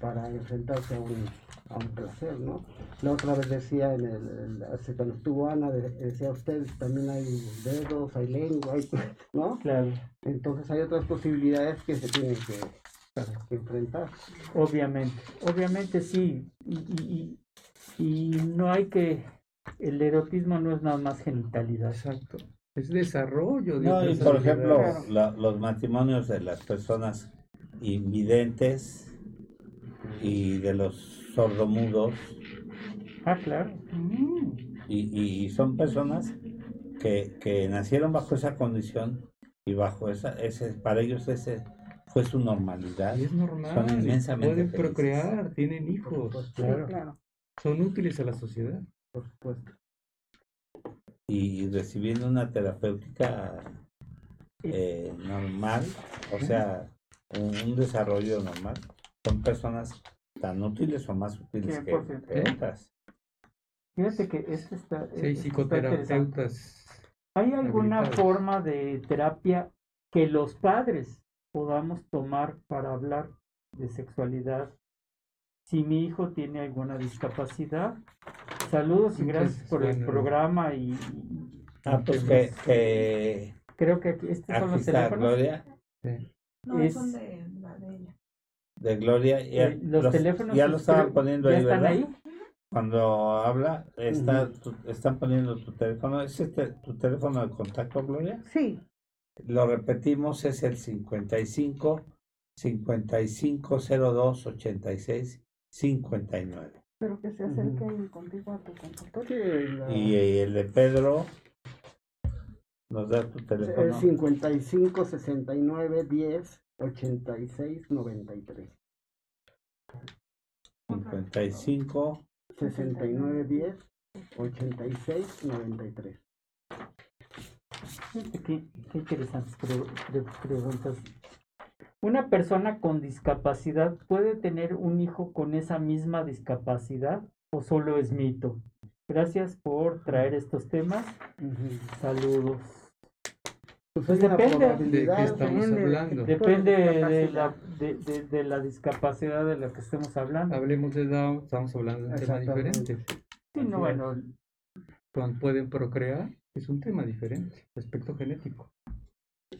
para enfrentarse a un, a un placer, ¿no? La otra vez decía, en el, cuando estuvo Ana, decía usted, también hay dedos, hay lengua, <laughs> ¿no? Claro. Entonces hay otras posibilidades que se tienen que, que enfrentar. Obviamente, obviamente sí. Y, y, no hay que, el erotismo no es nada más genitalidad. Exacto. Es desarrollo. De por ejemplo, los matrimonios de las personas invidentes y de los sordomudos. Ah, claro. Y, y, son personas que, que nacieron bajo esa condición y bajo esa, ese, para ellos ese fue su normalidad. es normal. Son inmensamente Pueden procrear, tienen hijos. Claro. Son útiles a la sociedad. Por supuesto. Y recibiendo una terapéutica eh, normal, o sea, un, desarrollo normal, son personas tan útiles o más útiles que, otras. Fíjate que esto está. Sí, psicoterapeutas. ¿Hay alguna forma de terapia que los padres podamos tomar para hablar de sexualidad. Si mi hijo tiene alguna discapacidad, saludos y gracias por el programa y, ah, pues que, creo que aquí, estos son los teléfonos. Gloria. No, son de la de ella. De Gloria, eh, los, teléfonos ya lo estaban poniendo ahí, ¿verdad? Ahí? Cuando habla, está, están poniendo tu teléfono. ¿Es este tu teléfono de contacto, Gloria? Sí. Lo repetimos, es el 55 5502 86 59. Pero que se acerque uh contigo a tu consultorio. Y, el de Pedro nos da tu teléfono. El 55 69 10 86 93. 55 69 10 86 93. Qué, interesantes preguntas. ¿Una persona con discapacidad puede tener un hijo con esa misma discapacidad o solo es mito? Gracias por traer estos temas. Saludos. Pues depende de qué estamos hablando. Depende de la, de, de, la discapacidad de la que estemos hablando. Hablemos de Down, estamos hablando de un tema diferente. Sí, no, bueno. pueden procrear, es un tema diferente, aspecto genético.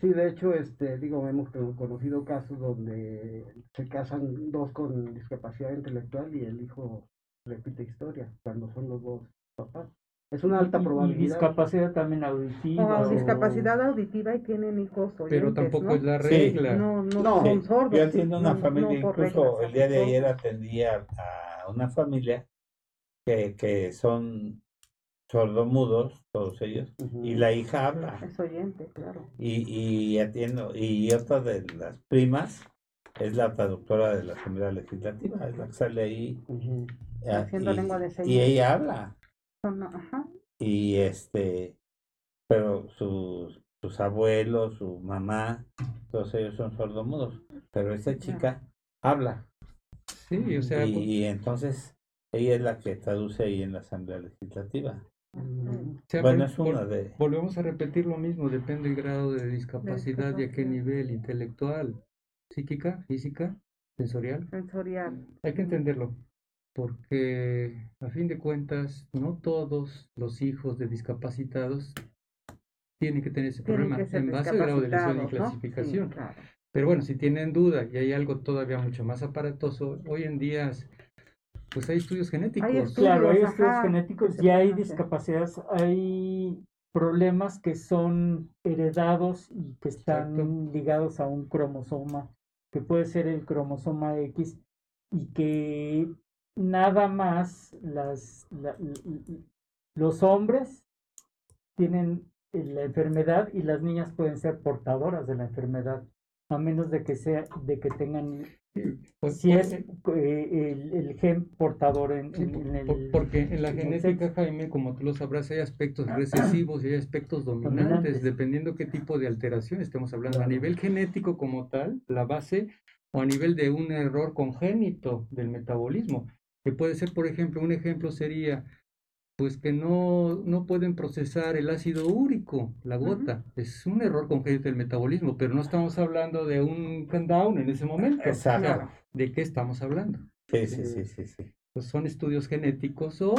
Sí, de hecho, este, digo, hemos conocido casos donde se casan dos con discapacidad intelectual y el hijo repite historia cuando son los dos papás. Es una alta probabilidad. Y discapacidad también auditiva. O, discapacidad auditiva y tienen hijos oyentes, Pero tampoco es la regla. No, no, son sordos. Yo atiendo una familia, incluso el día de ayer atendía a una familia que, que son sordomudos, todos ellos, y la hija habla. Es oyente, claro. Y, y atiendo, y otra de las primas es la traductora de la Asamblea Legislativa, es la que sale ahí. Haciendo lengua de señas. Y ella habla. Ajá. Y este, pero sus, sus abuelos, su mamá, todos ellos son sordomudos, pero esta chica habla. Sí, o sea. Y, entonces ella es la que traduce ahí en la Asamblea Legislativa. Bueno, es una de... Volvemos a repetir lo mismo, depende del grado de discapacidad y a qué nivel intelectual, psíquica, física, sensorial. Sensorial. Hay que entenderlo porque a fin de cuentas no todos los hijos de discapacitados tienen que tener ese problema en base al grado de lesión y clasificación. Pero bueno, si tienen duda y hay algo todavía mucho más aparatoso, hoy en día pues hay estudios genéticos. claro, hay estudios genéticos y hay discapacidades, hay problemas que son heredados y que están ligados a un cromosoma, que puede ser el cromosoma X y que nada más las, los hombres tienen la enfermedad y las niñas pueden ser portadoras de la enfermedad a menos de que sea de que tengan pues, si es eh, el, gen portador en, el porque en la genética Jaime como tú lo sabrás hay aspectos recesivos y hay aspectos dominantes, dependiendo qué tipo de alteración estemos hablando a nivel genético como tal la base o a nivel de un error congénito del metabolismo que puede ser, por ejemplo, un ejemplo sería, pues que no, no pueden procesar el ácido úrico, la gota. Es un error congénito del metabolismo, pero no estamos hablando de un countdown en ese momento. Exacto. ¿De qué estamos hablando? Sí, sí, sí, sí, sí. Pues son estudios genéticos o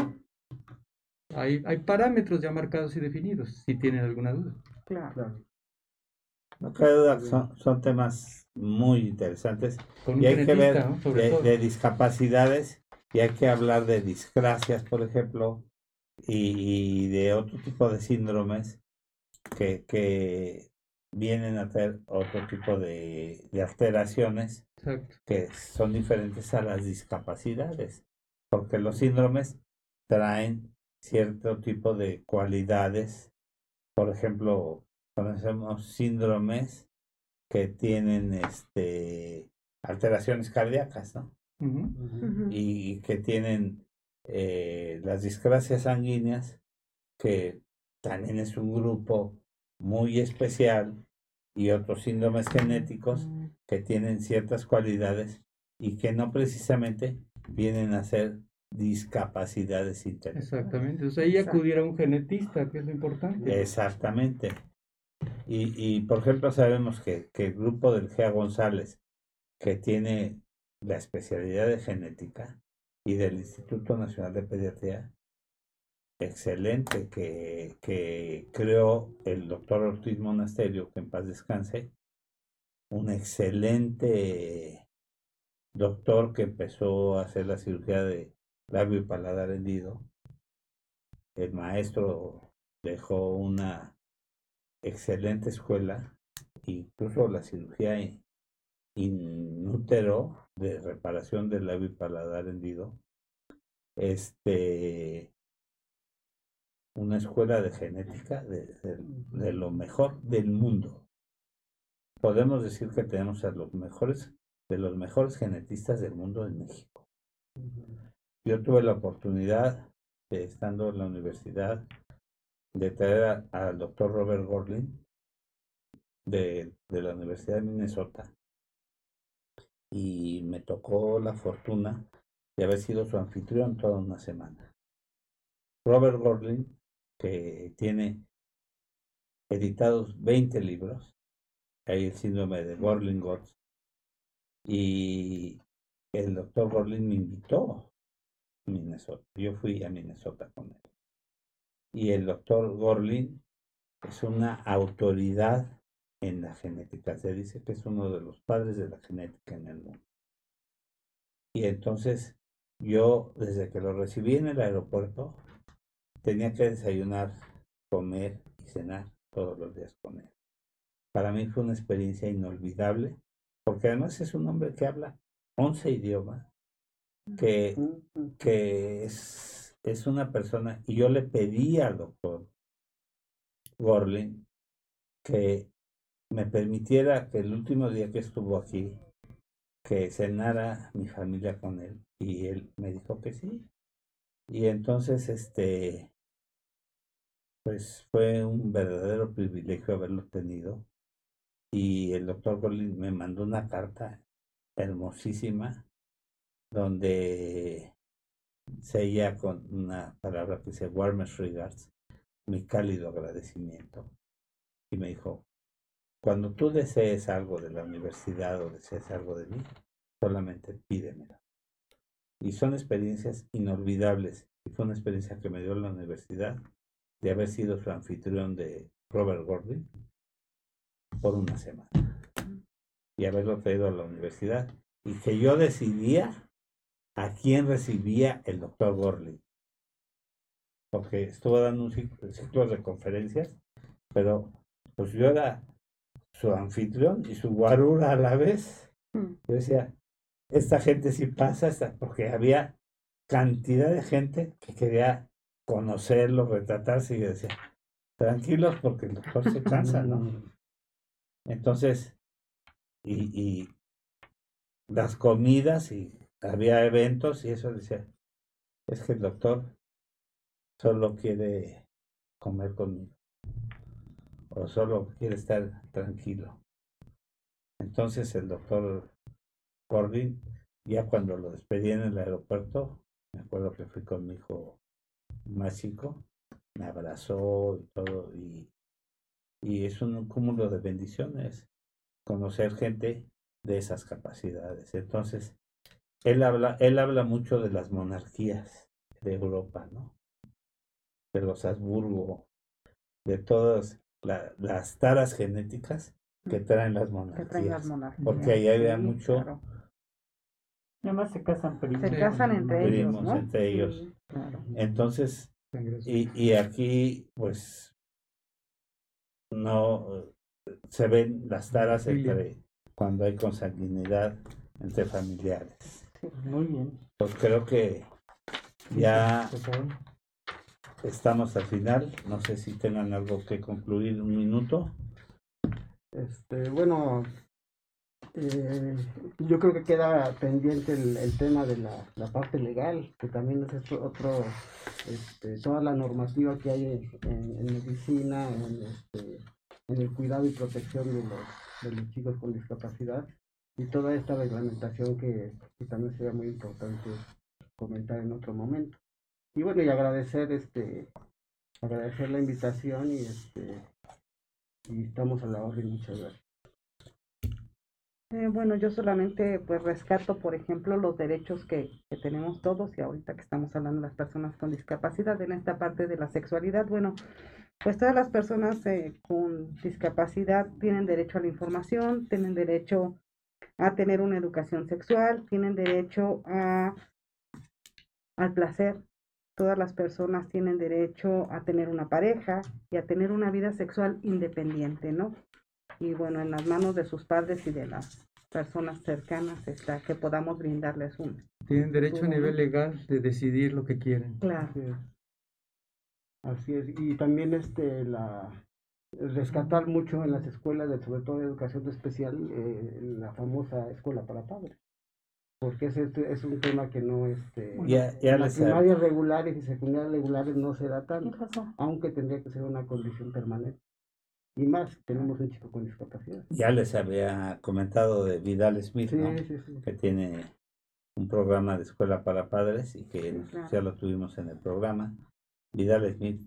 hay, hay parámetros ya marcados y definidos, si tienen alguna duda. Claro. No cabe duda, son, son temas muy interesantes. y hay que ver de, discapacidades y hay que hablar de disgracias, por ejemplo, y, de otro tipo de síndromes que, que vienen a tener otro tipo de, alteraciones que son diferentes a las discapacidades, porque los síndromes traen cierto tipo de cualidades, por ejemplo, conocemos síndromes que tienen este alteraciones cardíacas, ¿no? y que tienen eh, las discrasias sanguíneas, que también es un grupo muy especial, y otros síndromes genéticos que tienen ciertas cualidades y que no precisamente vienen a ser discapacidades intelectuales. Exactamente, o sea, ahí acudiera un genetista, que es lo importante. Exactamente. Y, y por ejemplo, sabemos que, que el grupo del GEA González, que tiene la especialidad de genética y del Instituto Nacional de Pediatría, excelente, que, que creó el doctor Ortiz Monasterio, que en paz descanse, un excelente doctor que empezó a hacer la cirugía de labio y paladar hendido. El maestro dejó una excelente escuela, incluso la cirugía inútero de reparación del labio y paladar hendido, este, una escuela de genética de, de, lo mejor del mundo. Podemos decir que tenemos a los mejores, de los mejores genetistas del mundo en México. Yo tuve la oportunidad, de, estando en la universidad, de traer al doctor Robert Gorlin de, de la Universidad de Minnesota y me tocó la fortuna de haber sido su anfitrión toda una semana. Robert Gorlin, que tiene editados 20 libros, hay el síndrome de Gorlin-Gotts, y el doctor Gorlin me invitó a Minnesota. Yo fui a Minnesota con él. Y el doctor Gorlin es una autoridad en la genética. Se dice que es uno de los padres de la genética en el mundo. Y entonces yo, desde que lo recibí en el aeropuerto, tenía que desayunar, comer y cenar todos los días con él. Para mí fue una experiencia inolvidable, porque además es un hombre que habla 11 idiomas, que, que es, es una persona, y yo le pedí al doctor Gorlin que me permitiera que el último día que estuvo aquí, que cenara mi familia con él, y él me dijo que sí. Y entonces, este, pues fue un verdadero privilegio haberlo tenido. Y el doctor Gorlin me mandó una carta hermosísima donde seguía con una palabra que dice warmest regards, mi cálido agradecimiento. Y me dijo, cuando tú desees algo de la universidad o desees algo de mí, solamente pídemelo. Y son experiencias inolvidables. Y fue una experiencia que me dio la universidad de haber sido su anfitrión de Robert Gordon por una semana. Y haberlo traído a la universidad. Y que yo decidía a quién recibía el doctor Gorley. Porque estuvo dando un ciclo, de conferencias, pero pues yo era su anfitrión y su guarura a la vez. Mm. Yo decía, esta gente sí pasa, esta, porque había cantidad de gente que quería conocerlo, retratarse y decía, tranquilos porque el doctor se cansa, ¿no? <laughs> Entonces, y, y las comidas y había eventos y eso decía, es que el doctor solo quiere comer conmigo o solo quiere estar tranquilo. Entonces el doctor Corbin, ya cuando lo despedí en el aeropuerto, me acuerdo que fui con mi hijo más chico, me abrazó y todo, y, y es un cúmulo de bendiciones conocer gente de esas capacidades. Entonces, él habla, él habla mucho de las monarquías de Europa, ¿no? De los Habsburgo, de todas las taras genéticas que traen las monarquías. Porque ahí había mucho. Además se casan primos. Se casan entre ellos. ¿no? entre ellos. Entonces, y, y aquí, pues, no se ven las taras entre cuando hay consanguinidad entre familiares. Muy bien. Pues creo que ya estamos al final. No sé si tengan algo que concluir un minuto. Este, bueno, eh, yo creo que queda pendiente el, tema de la, la, parte legal, que también es otro, este, toda la normativa que hay en, medicina, en, este, el cuidado y protección de los, de los chicos con discapacidad y toda esta reglamentación que, también sería muy importante comentar en otro momento. Y bueno, y agradecer este agradecer la invitación y este y estamos a la orden, muchas gracias. Eh, bueno, yo solamente pues rescato, por ejemplo, los derechos que, que, tenemos todos y ahorita que estamos hablando de las personas con discapacidad en esta parte de la sexualidad, bueno, pues todas las personas eh, con discapacidad tienen derecho a la información, tienen derecho a tener una educación sexual, tienen derecho a, al placer. Todas las personas tienen derecho a tener una pareja y a tener una vida sexual independiente, ¿no? Y bueno, en las manos de sus padres y de las personas cercanas está que podamos brindarles un. Tienen derecho a nivel legal de decidir lo que quieren. Claro. Así es. Y también este la rescatar mucho en las escuelas, de, sobre todo de educación especial, eh, la famosa escuela para padres. Porque ese es un tema que no, este, ya, ya las primarias regulares y secundarias regulares no se da tanto, aunque tendría que ser una condición permanente. Y más, tenemos un chico con discapacidad. Ya les había comentado de Vidal Smith, que tiene un programa de escuela para padres y que ya lo tuvimos en el programa. Vidal Smith,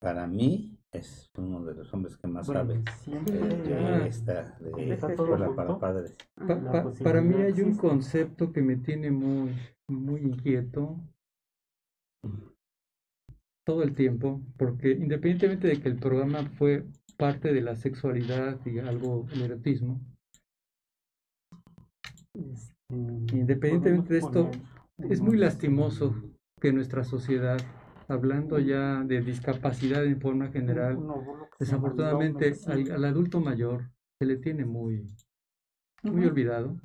para mí, es uno de los hombres que más sabe de, esta de escuela para padres. para mí hay un concepto que me tiene muy, muy inquieto todo el tiempo, porque independientemente de que el programa fue parte de la sexualidad y algo del erotismo, este, independientemente de esto, es muy lastimoso que nuestra sociedad hablando ya de discapacidad en forma general, desafortunadamente al, adulto mayor se le tiene muy, muy olvidado.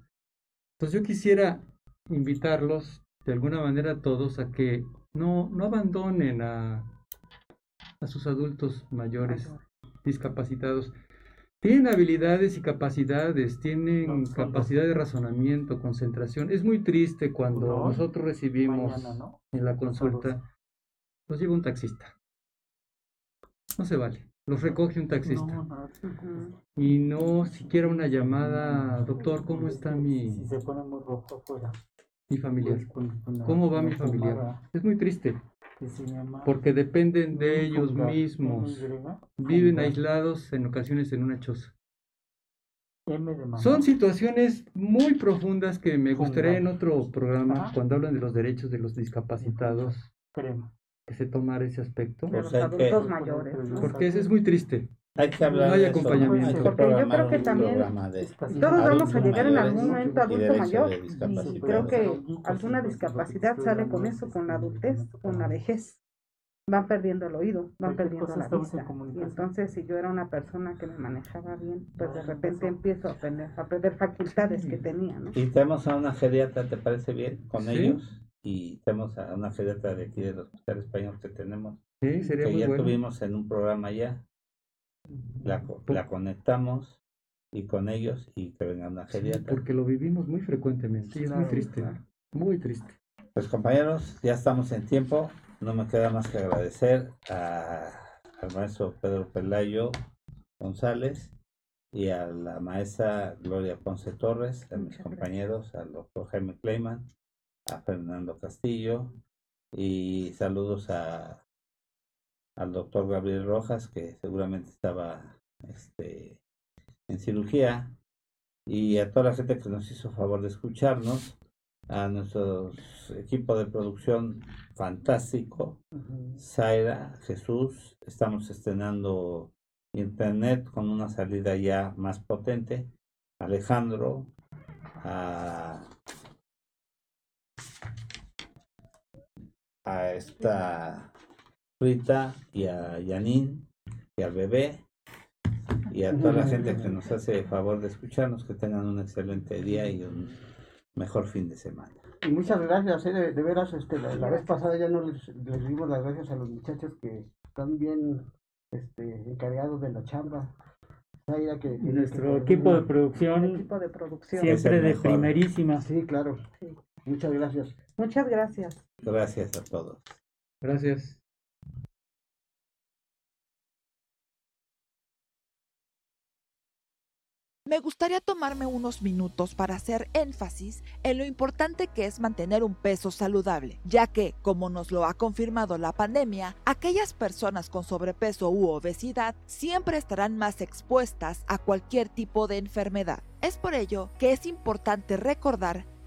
Entonces yo quisiera invitarlos de alguna manera a todos a que no, no abandonen a, a sus adultos mayores discapacitados. Tienen habilidades y capacidades, tienen capacidad de razonamiento, concentración. Es muy triste cuando nosotros recibimos en la consulta, los lleva un taxista. No se vale. Los recoge un taxista. Y no siquiera una llamada, doctor, ¿cómo está mi... Mi familiar. Pues, ¿Cómo va mi familiar? Es muy triste porque dependen de ellos mismos. Viven aislados en ocasiones en una choza. Son situaciones muy profundas que me gustaría en otro programa, cuando hablan de los derechos de los discapacitados, que se tomara ese aspecto. De los adultos mayores. Porque eso es muy triste. Hay que hablar no hay acompañamiento. Porque yo creo que también todos vamos a llegar en algún momento adulto mayor y creo que alguna discapacidad sale con eso, con la adultez, con la vejez van perdiendo el oído, van perdiendo la vista. Y entonces si yo era una persona que me manejaba bien, pues de repente empiezo a perder, a perder facultades que tenía. ¿no? Y tenemos a una geriatra, ¿te parece bien? Con ellos. Y tenemos a una geriatra de aquí del Hospital Español que tenemos. Sí, sería que ya tuvimos en un programa ya. La, la conectamos y con ellos y que venga una geriatra. porque lo vivimos muy frecuentemente y es muy triste. Muy triste. Pues compañeros, ya estamos en tiempo no me queda más que agradecer al maestro Pedro Pelayo González y a la maestra Gloria Ponce Torres, a mis compañeros, al doctor Jaime Kleiman, a Fernando Castillo y saludos a al doctor Gabriel Rojas, que seguramente estaba este, en cirugía, y a toda la gente que nos hizo favor de escucharnos a nuestro equipo de producción fantástico, Zaira, Jesús, estamos estrenando internet con una salida ya más potente, Alejandro, a, a esta Rita y a Yanin y al bebé y a toda la gente que nos hace favor de escucharnos, que tengan un excelente día y un mejor fin de semana. Y muchas gracias, eh, de, veras, este, la, vez pasada ya no les, dimos las gracias a los muchachos que están bien este, encargados de la chamba. Que, Nuestro equipo, de producción, equipo de producción siempre de primerísima. Sí, claro. Muchas gracias. Muchas gracias. Gracias a todos. Gracias. Me gustaría tomarme unos minutos para hacer énfasis en lo importante que es mantener un peso saludable, ya que, como nos lo ha confirmado la pandemia, aquellas personas con sobrepeso u obesidad siempre estarán más expuestas a cualquier tipo de enfermedad. Es por ello que es importante recordar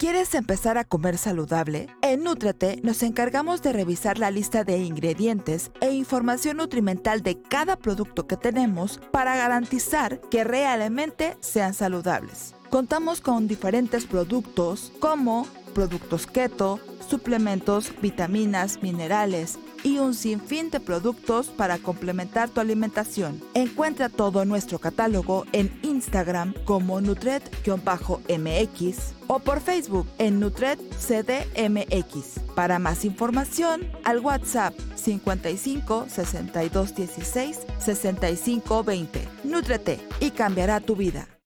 ¿Quieres empezar a comer saludable? En Nútrete nos encargamos de revisar la lista de ingredientes e información nutrimental de cada producto que tenemos para garantizar que realmente sean saludables. Contamos con diferentes productos como productos keto, suplementos, vitaminas, minerales y un sinfín de productos para complementar tu alimentación. Encuentra todo nuestro catálogo en Instagram como Nutret-MX o por Facebook en Nutret CDMX. Para más información, al WhatsApp 55 62 16 65 20. Nutrete y cambiará tu vida.